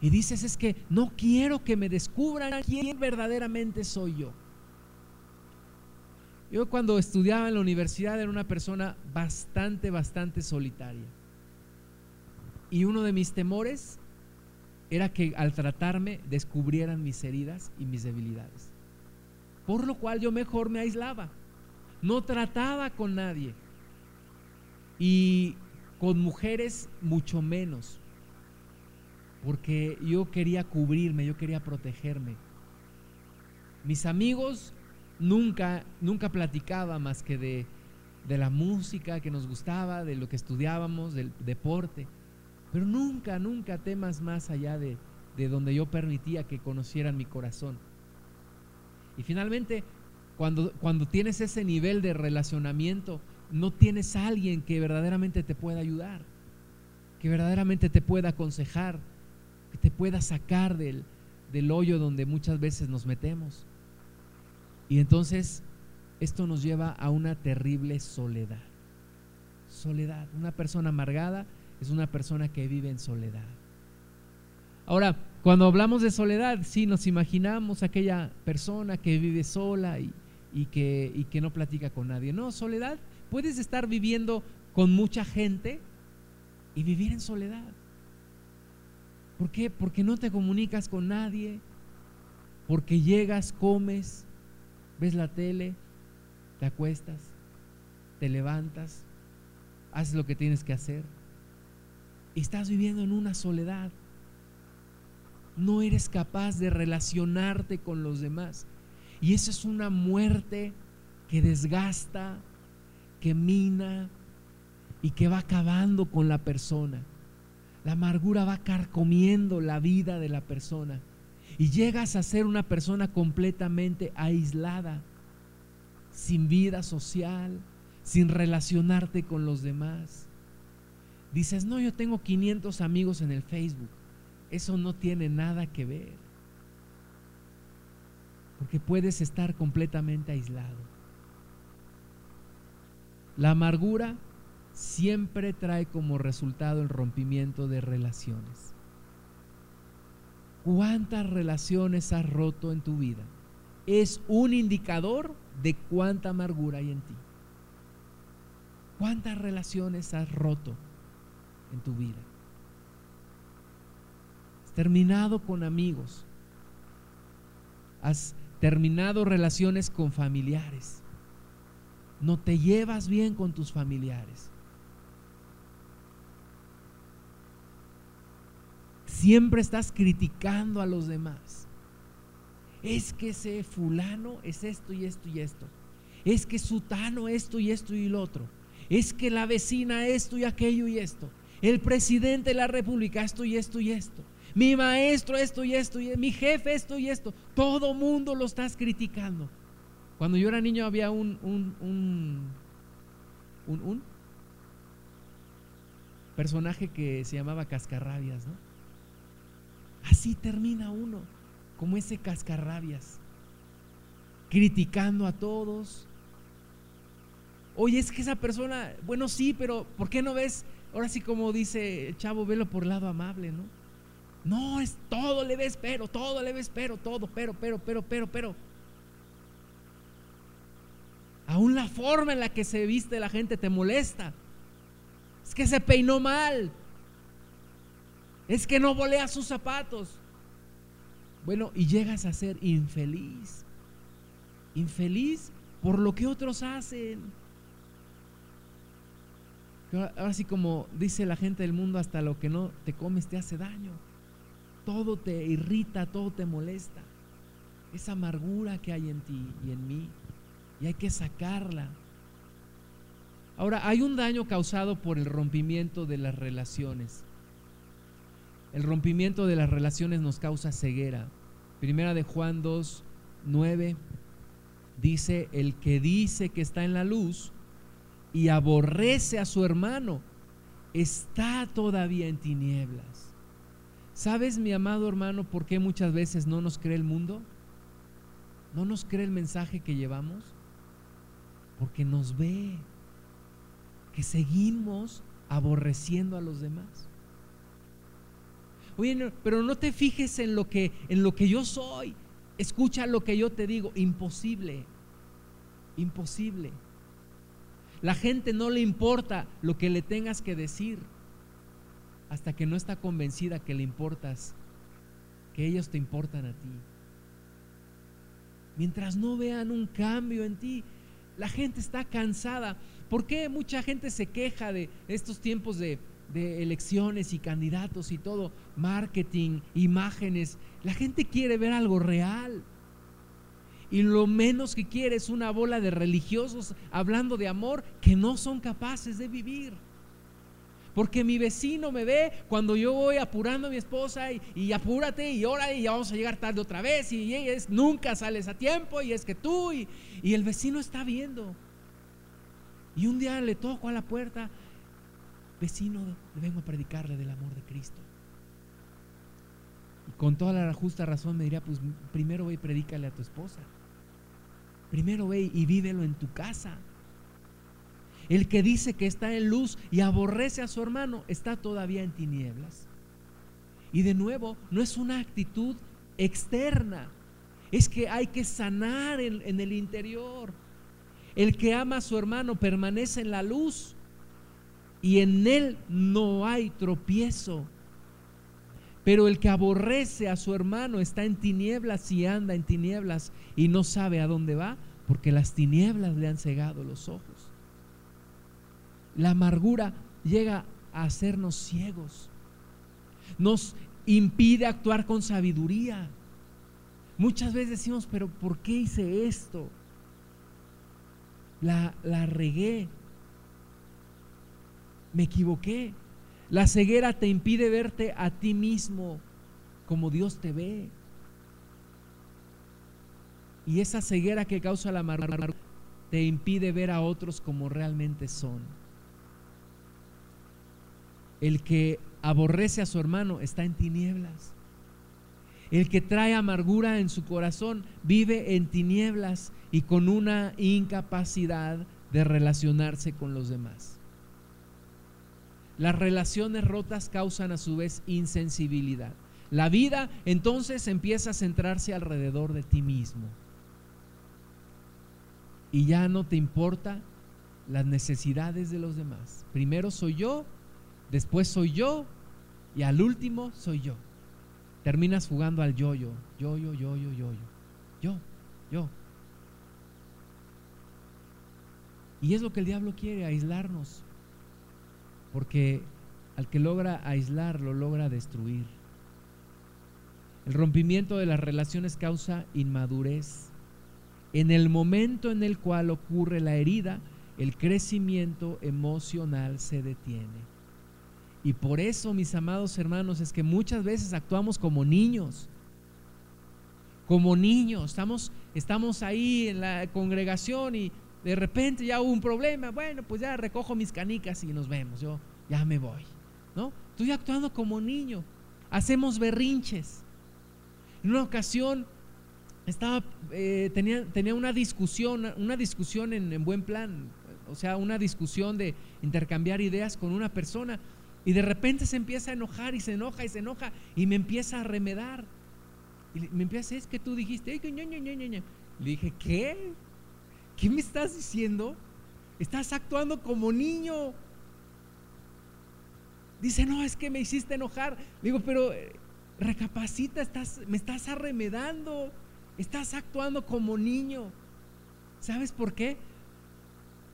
Speaker 1: Y dices, es que no quiero que me descubran quién verdaderamente soy yo. Yo cuando estudiaba en la universidad era una persona bastante, bastante solitaria. Y uno de mis temores era que al tratarme descubrieran mis heridas y mis debilidades. Por lo cual yo mejor me aislaba. No trataba con nadie. Y con mujeres mucho menos porque yo quería cubrirme, yo quería protegerme. Mis amigos nunca, nunca platicaba más que de, de la música que nos gustaba, de lo que estudiábamos, del deporte, pero nunca, nunca temas más allá de, de donde yo permitía que conocieran mi corazón. Y finalmente, cuando, cuando tienes ese nivel de relacionamiento, no tienes alguien que verdaderamente te pueda ayudar, que verdaderamente te pueda aconsejar, que te pueda sacar del, del hoyo donde muchas veces nos metemos. Y entonces esto nos lleva a una terrible soledad. Soledad. Una persona amargada es una persona que vive en soledad. Ahora, cuando hablamos de soledad, sí nos imaginamos aquella persona que vive sola y, y, que, y que no platica con nadie. No, soledad, puedes estar viviendo con mucha gente y vivir en soledad. ¿Por qué? Porque no te comunicas con nadie, porque llegas, comes, ves la tele, te acuestas, te levantas, haces lo que tienes que hacer. Y estás viviendo en una soledad. No eres capaz de relacionarte con los demás. Y eso es una muerte que desgasta, que mina y que va acabando con la persona. La amargura va carcomiendo la vida de la persona y llegas a ser una persona completamente aislada, sin vida social, sin relacionarte con los demás. Dices, no, yo tengo 500 amigos en el Facebook. Eso no tiene nada que ver. Porque puedes estar completamente aislado. La amargura siempre trae como resultado el rompimiento de relaciones. ¿Cuántas relaciones has roto en tu vida? Es un indicador de cuánta amargura hay en ti. ¿Cuántas relaciones has roto en tu vida? Has terminado con amigos. Has terminado relaciones con familiares. No te llevas bien con tus familiares. Siempre estás criticando a los demás. Es que ese fulano es esto y esto y esto. Es que sutano esto y esto y lo otro. Es que la vecina esto y aquello y esto. El presidente de la república esto y esto y esto. Mi maestro esto y esto y mi jefe esto y esto. Todo mundo lo estás criticando. Cuando yo era niño había un un un un, un personaje que se llamaba Cascarrabias, ¿no? Así termina uno, como ese cascarrabias, criticando a todos. Oye, es que esa persona, bueno, sí, pero ¿por qué no ves? Ahora sí, como dice el chavo, velo por lado amable, ¿no? No, es todo le ves, pero, todo le ves, pero, todo, pero, pero, pero, pero, pero. Aún la forma en la que se viste la gente te molesta. Es que se peinó mal es que no volea sus zapatos. Bueno, y llegas a ser infeliz. Infeliz por lo que otros hacen. Ahora sí como dice la gente del mundo, hasta lo que no te comes te hace daño. Todo te irrita, todo te molesta. Esa amargura que hay en ti y en mí. Y hay que sacarla. Ahora, hay un daño causado por el rompimiento de las relaciones. El rompimiento de las relaciones nos causa ceguera. Primera de Juan 2, 9 dice, el que dice que está en la luz y aborrece a su hermano, está todavía en tinieblas. ¿Sabes, mi amado hermano, por qué muchas veces no nos cree el mundo? ¿No nos cree el mensaje que llevamos? Porque nos ve que seguimos aborreciendo a los demás. Pero no te fijes en lo que en lo que yo soy. Escucha lo que yo te digo, imposible. Imposible. La gente no le importa lo que le tengas que decir hasta que no está convencida que le importas, que ellos te importan a ti. Mientras no vean un cambio en ti, la gente está cansada. ¿Por qué mucha gente se queja de estos tiempos de, de elecciones y candidatos y todo, marketing, imágenes. La gente quiere ver algo real. Y lo menos que quiere es una bola de religiosos hablando de amor que no son capaces de vivir. Porque mi vecino me ve cuando yo voy apurando a mi esposa y, apúrate y ora y ya vamos a llegar tarde otra vez y, es, nunca sales a tiempo y es que tú y, y el vecino está viendo. Y un día le toco a la puerta vecino, vengo a predicarle del amor de Cristo. Y con toda la justa razón me diría, pues primero ve y predícale a tu esposa. Primero ve y vívelo en tu casa. El que dice que está en luz y aborrece a su hermano está todavía en tinieblas. Y de nuevo, no es una actitud externa, es que hay que sanar en el interior. El que ama a su hermano permanece en la luz y en él no hay tropiezo. Pero el que aborrece a su hermano está en tinieblas y anda en tinieblas y no sabe a dónde va porque las tinieblas le han cegado los ojos. La amargura llega a hacernos ciegos. Nos impide actuar con sabiduría. Muchas veces decimos, pero ¿por qué hice esto? La, la regué, me equivoqué. La ceguera te impide verte a ti mismo como Dios te ve. Y esa ceguera que causa la amargura te impide ver a otros como realmente son. El que aborrece a su hermano está en tinieblas. El que trae amargura en su corazón vive en tinieblas y con una incapacidad de relacionarse con los demás. Las relaciones rotas causan a su vez insensibilidad. La vida entonces empieza a centrarse alrededor de ti mismo. Y ya no te importa las necesidades de los demás. Primero soy yo, después soy yo y al último soy yo. terminas jugando al yo-yo, yo-yo, yo-yo, yo-yo, yo, yo. Y es lo que el diablo quiere, aislarnos. Porque al que logra aislar, lo logra destruir. El rompimiento de las relaciones causa inmadurez. En el momento en el cual ocurre la herida, el crecimiento emocional se detiene. Y por eso, mis amados hermanos, es que muchas veces actuamos como niños. Como niños, estamos, estamos ahí en la congregación y de repente ya hubo un problema. Bueno, pues ya recojo mis canicas y nos vemos. Yo ya me voy. ¿No? Estoy actuando como niño. Hacemos berrinches. En una ocasión estaba, eh, tenía, tenía, una discusión, una discusión en, en buen plan, o sea, una discusión de intercambiar ideas con una persona y de repente se empieza a enojar y se enoja y se enoja y me empieza a remedar. Y me empieza es que tú dijiste, Le dije, ¿qué? ¿Qué me estás diciendo? Estás actuando como niño. Dice, no, es que me hiciste enojar. digo, pero eh, recapacita, estás, me estás arremedando. Estás actuando como niño. ¿Sabes por qué?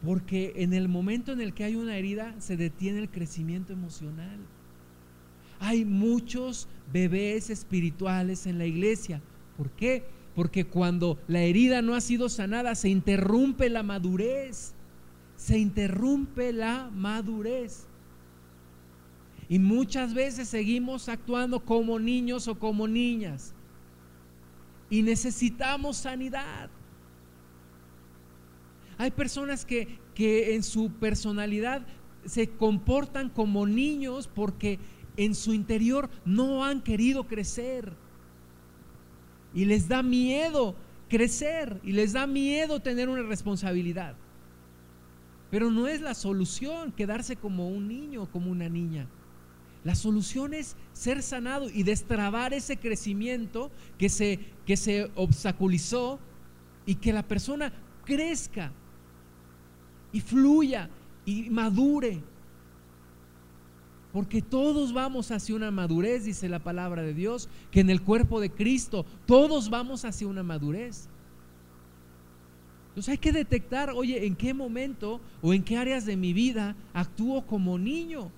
Speaker 1: Porque en el momento en el que hay una herida se detiene el crecimiento emocional. Hay muchos bebés espirituales en la iglesia. ¿Por qué? Porque cuando la herida no ha sido sanada se interrumpe la madurez. Se interrumpe la madurez. Y muchas veces seguimos actuando como niños o como niñas. Y necesitamos sanidad. Hay personas que, en su personalidad se comportan como niños porque en su interior no han querido crecer. Y les da miedo crecer y les da miedo tener una responsabilidad. Pero no es la solución quedarse como un niño o como una niña. La solución es ser sanado y destrabar ese crecimiento que se, que se obstaculizó y que la persona crezca y fluya y madure. Porque todos vamos hacia una madurez, dice la palabra de Dios, que en el cuerpo de Cristo todos vamos hacia una madurez. Entonces hay que detectar, oye, en qué momento o en qué áreas de mi vida actúo como niño.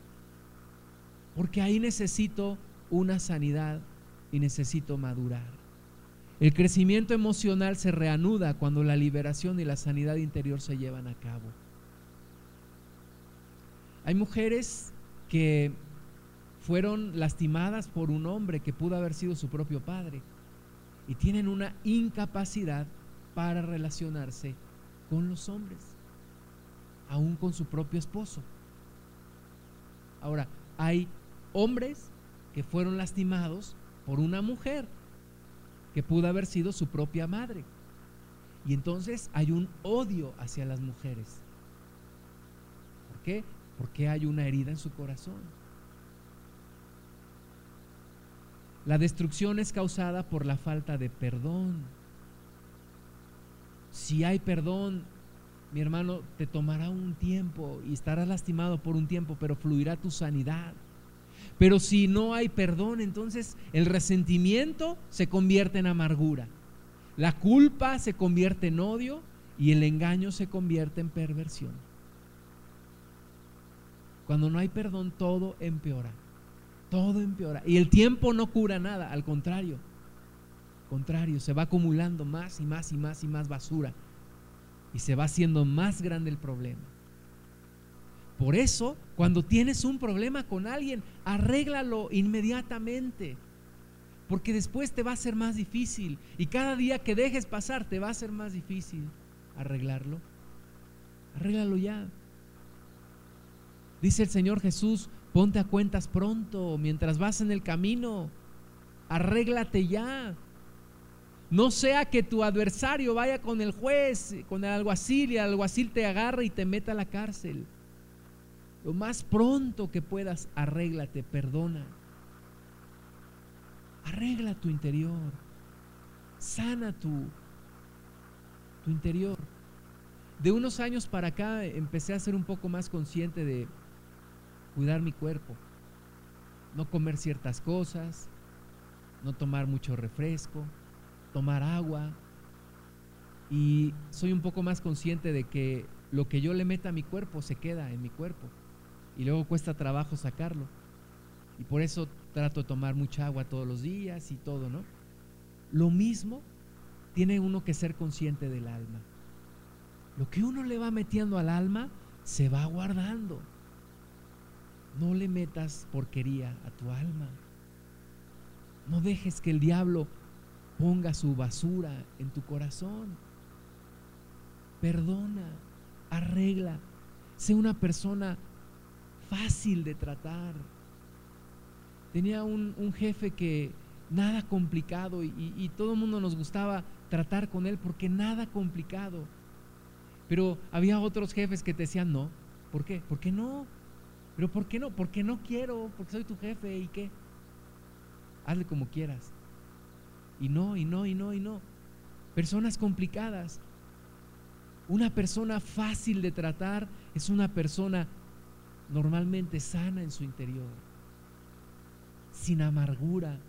Speaker 1: Porque ahí necesito una sanidad y necesito madurar. El crecimiento emocional se reanuda cuando la liberación y la sanidad interior se llevan a cabo. Hay mujeres que fueron lastimadas por un hombre que pudo haber sido su propio padre y tienen una incapacidad para relacionarse con los hombres, aún con su propio esposo. Ahora, hay hombres que fueron lastimados por una mujer que pudo haber sido su propia madre. Y entonces hay un odio hacia las mujeres. ¿Por qué? Porque hay una herida en su corazón. La destrucción es causada por la falta de perdón. Si hay perdón, mi hermano, te tomará un tiempo y estarás lastimado por un tiempo, pero fluirá tu sanidad. Pero si no hay perdón, entonces el resentimiento se convierte en amargura. La culpa se convierte en odio y el engaño se convierte en perversión. Cuando no hay perdón, todo empeora. Todo empeora. Y el tiempo no cura nada, al contrario. Contrario, se va acumulando más y más y más y más basura. Y se va haciendo más grande el problema. Por eso, cuando tienes un problema con alguien, arréglalo inmediatamente. Porque después te va a ser más difícil. Y cada día que dejes pasar, te va a ser más difícil arreglarlo. Arréglalo ya. Dice el Señor Jesús, ponte a cuentas pronto, mientras vas en el camino, arréglate ya. No sea que tu adversario vaya con el juez, con el alguacil y el alguacil te agarre y te meta a la cárcel. Lo más pronto que puedas, arréglate, perdona. Arregla tu interior. Sana tu, tu interior. De unos años para acá empecé a ser un poco más consciente de, cuidar mi cuerpo, no comer ciertas cosas, no tomar mucho refresco, tomar agua. Y soy un poco más consciente de que lo que yo le meta a mi cuerpo se queda en mi cuerpo y luego cuesta trabajo sacarlo. Y por eso trato de tomar mucha agua todos los días y todo, ¿no? Lo mismo tiene uno que ser consciente del alma. Lo que uno le va metiendo al alma se va guardando. No le metas porquería a tu alma. No dejes que el diablo ponga su basura en tu corazón. Perdona, arregla, sé una persona fácil de tratar. Tenía un, jefe que nada complicado y, y todo el mundo nos gustaba tratar con él porque nada complicado. Pero había otros jefes que te decían no. ¿Por qué? ¿Por qué no? Pero ¿por qué no? Porque no quiero, porque soy tu jefe y qué. Hazle como quieras. Y no, y no, y no, y no. Personas complicadas. Una persona fácil de tratar es una persona normalmente sana en su interior, sin amargura,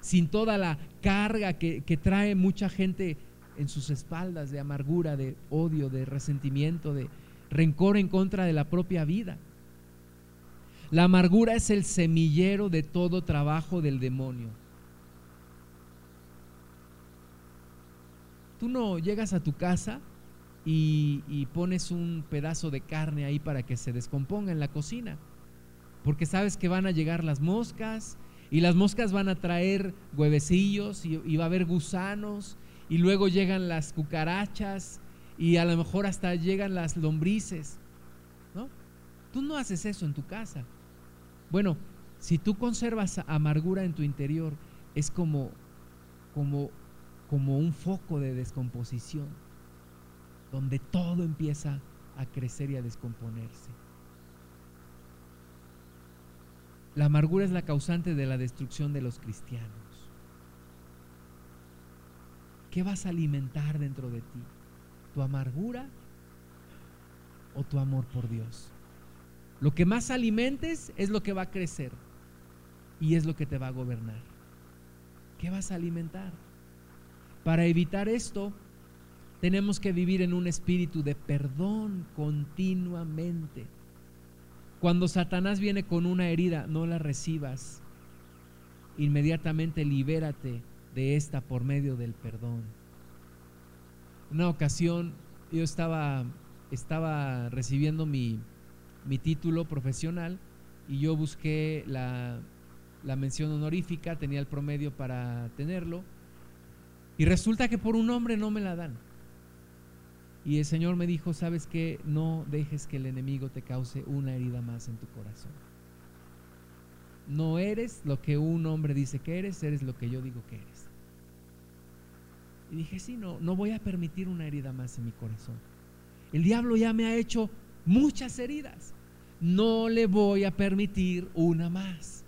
Speaker 1: sin toda la carga que, que trae mucha gente en sus espaldas de amargura, de odio, de resentimiento, de rencor en contra de la propia vida. La amargura es el semillero de todo trabajo del demonio. Tú no llegas a tu casa y, pones un pedazo de carne ahí para que se descomponga en la cocina, porque sabes que van a llegar las moscas y las moscas van a traer huevecillos y, y va a haber gusanos y luego llegan las cucarachas y a lo mejor hasta llegan las lombrices. ¿no? Tú no haces eso en tu casa. Bueno, si tú conservas amargura en tu interior, es como, como, como un foco de descomposición, donde todo empieza a crecer y a descomponerse. La amargura es la causante de la destrucción de los cristianos. ¿Qué vas a alimentar dentro de ti? ¿Tu amargura o tu amor por Dios? Lo que más alimentes es lo que va a crecer y es lo que te va a gobernar. ¿Qué vas a alimentar? Para evitar esto, tenemos que vivir en un espíritu de perdón continuamente. Cuando Satanás viene con una herida, no la recibas. Inmediatamente libérate de esta por medio del perdón. Una ocasión yo estaba, estaba recibiendo mi, mi título profesional y yo busqué la, la mención honorífica, tenía el promedio para tenerlo y resulta que por un nombre no me la dan. Y el Señor me dijo, ¿sabes qué? No dejes que el enemigo te cause una herida más en tu corazón. No eres lo que un hombre dice que eres, eres lo que yo digo que eres. Y dije, sí, no, no voy a permitir una herida más en mi corazón. El diablo ya me ha hecho muchas heridas. No le voy a permitir una más.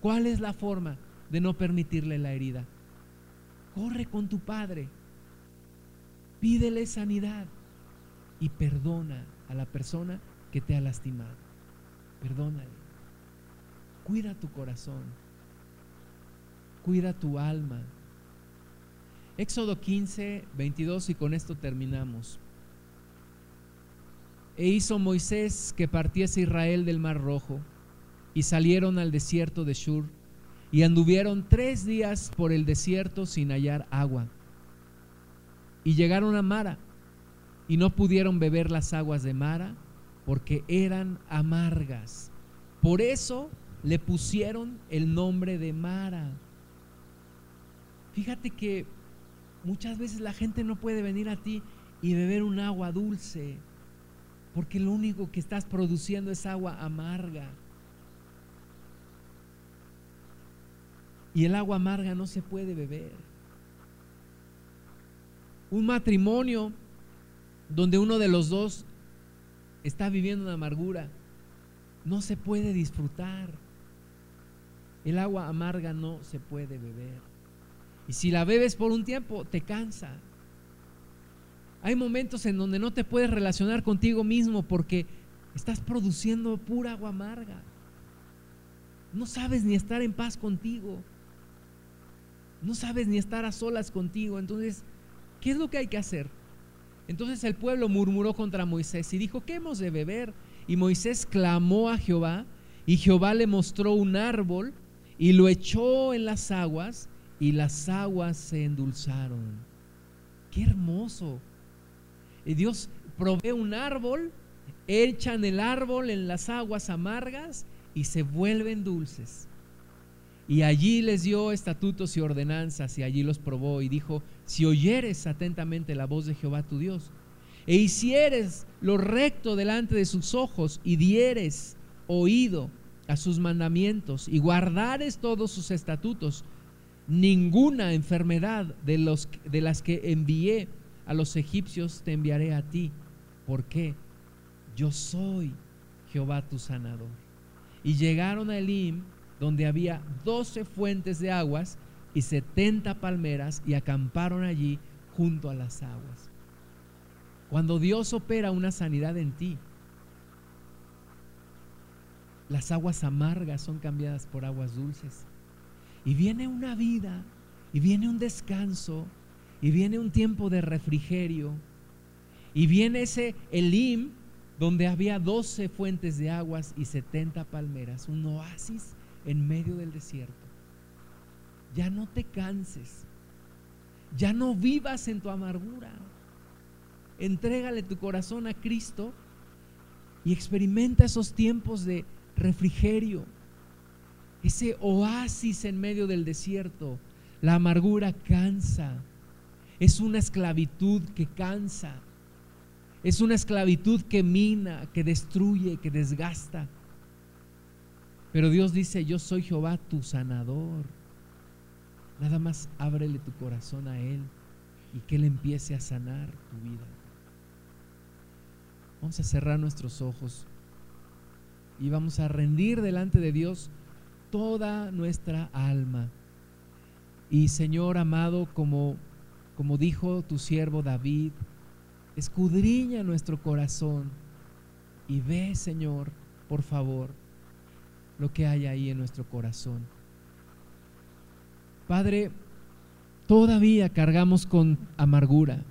Speaker 1: ¿Cuál es la forma de no permitirle la herida? Corre con tu padre, pídele sanidad y perdona a la persona que te ha lastimado. Perdónale. Cuida tu corazón. Cuida tu alma. Éxodo 15, 22 y con esto terminamos. E hizo Moisés que partiese Israel del mar rojo y salieron al desierto de Shur y anduvieron tres días por el desierto sin hallar agua. Y llegaron a Mara y no pudieron beber las aguas de Mara porque eran amargas. Por eso le pusieron el nombre de Mara. Fíjate que Muchas veces la gente no puede venir a ti y beber un agua dulce, porque lo único que estás produciendo es agua amarga. Y el agua amarga no se puede beber. Un matrimonio donde uno de los dos está viviendo una amargura, no se puede disfrutar. El agua amarga no se puede beber. Y si la bebes por un tiempo, te cansa. Hay momentos en donde no te puedes relacionar contigo mismo porque estás produciendo pura agua amarga. No sabes ni estar en paz contigo. no sabes ni estar a solas contigo. Entonces, ¿qué es lo que hay que hacer? Entonces el pueblo murmuró contra Moisés y dijo, ¿qué hemos de beber? Y Moisés clamó a Jehová y Jehová le mostró un árbol y lo echó en las aguas y las aguas se endulzaron. Qué hermoso. Y Dios provee un árbol, echan el árbol en las aguas amargas y se vuelven dulces. Y allí les dio estatutos y ordenanzas y allí los probó y dijo, si oyeres atentamente la voz de Jehová tu Dios e hicieres lo recto delante de sus ojos y dieres oído a sus mandamientos y guardares todos sus estatutos, ninguna enfermedad de, los, de las que envié a los egipcios te enviaré a ti. ¿Por qué? Yo soy Jehová tu sanador. Y llegaron a Elim, donde había doce fuentes de aguas y setenta palmeras, y acamparon allí junto a las aguas. Cuando Dios opera una sanidad en ti, las aguas amargas son cambiadas por aguas dulces. Y viene una vida, y viene un descanso, y viene un tiempo de refrigerio, y viene ese Elim, donde había 12 fuentes de aguas y 70 palmeras, un oasis en medio del desierto. Ya no te canses, ya no vivas en tu amargura. Entrégale tu corazón a Cristo y experimenta esos tiempos de refrigerio, ese oasis en medio del desierto. La amargura cansa, es una esclavitud que cansa, es una esclavitud que mina, que destruye, que desgasta. Pero Dios dice, yo soy Jehová tu sanador. Nada más ábrele tu corazón a Él y que Él empiece a sanar tu vida. Vamos a cerrar nuestros ojos y vamos a rendir delante de Dios toda nuestra alma. Y Señor amado, como, como dijo tu siervo David, escudriña nuestro corazón y ve, Señor, por favor, lo que hay ahí en nuestro corazón. Padre, todavía cargamos con amargura,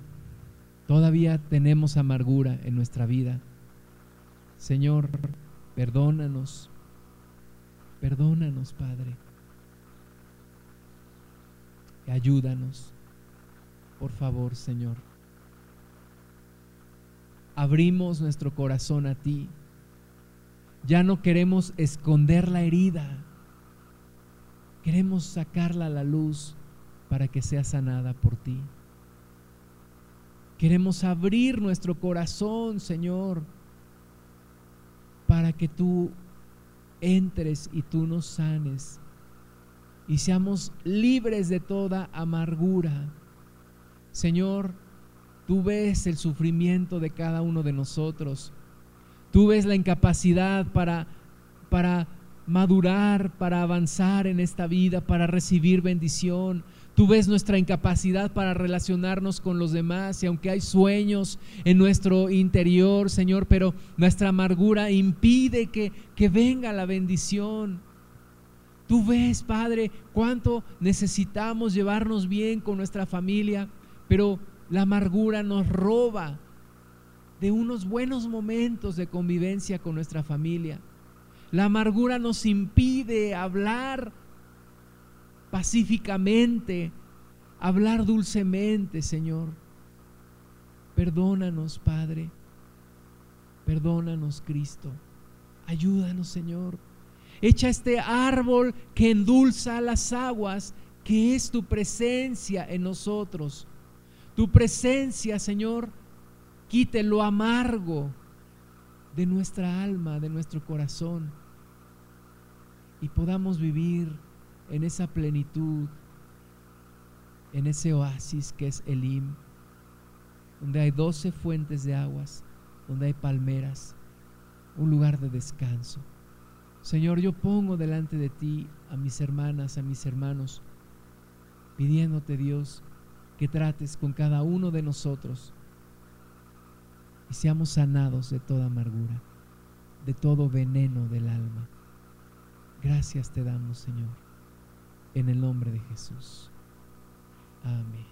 Speaker 1: todavía tenemos amargura en nuestra vida. Señor, Perdónanos. Perdónanos, Padre. Ayúdanos. Por favor, Señor. Abrimos nuestro corazón a ti. Ya no queremos esconder la herida. Queremos sacarla a la luz para que sea sanada por ti. Queremos abrir nuestro corazón, Señor para que tú entres y tú nos sanes y seamos libres de toda amargura. Señor, tú ves el sufrimiento de cada uno de nosotros. Tú ves la incapacidad para, para madurar, para avanzar en esta vida, para recibir bendición. Tú ves nuestra incapacidad para relacionarnos con los demás y aunque hay sueños en nuestro interior, Señor, pero nuestra amargura impide que, que venga la bendición. Tú ves, Padre, cuánto necesitamos llevarnos bien con nuestra familia, pero la amargura nos roba de unos buenos momentos de convivencia con nuestra familia. La amargura nos impide hablar pacíficamente, hablar dulcemente, Señor. Perdónanos, Padre. Perdónanos, Cristo. Ayúdanos, Señor. Echa este árbol que endulza las aguas, que es tu presencia en nosotros. Tu presencia, Señor, quite lo amargo de nuestra alma, de nuestro corazón, y podamos vivir en esa plenitud, en ese oasis que es Elim, donde hay doce fuentes de aguas, donde hay palmeras, un lugar de descanso. Señor, yo pongo delante de ti a mis hermanas, a mis hermanos, pidiéndote Dios que trates con cada uno de nosotros y seamos sanados de toda amargura, de todo veneno del alma. Gracias te damos, Señor en el nombre de Jesús. Amén.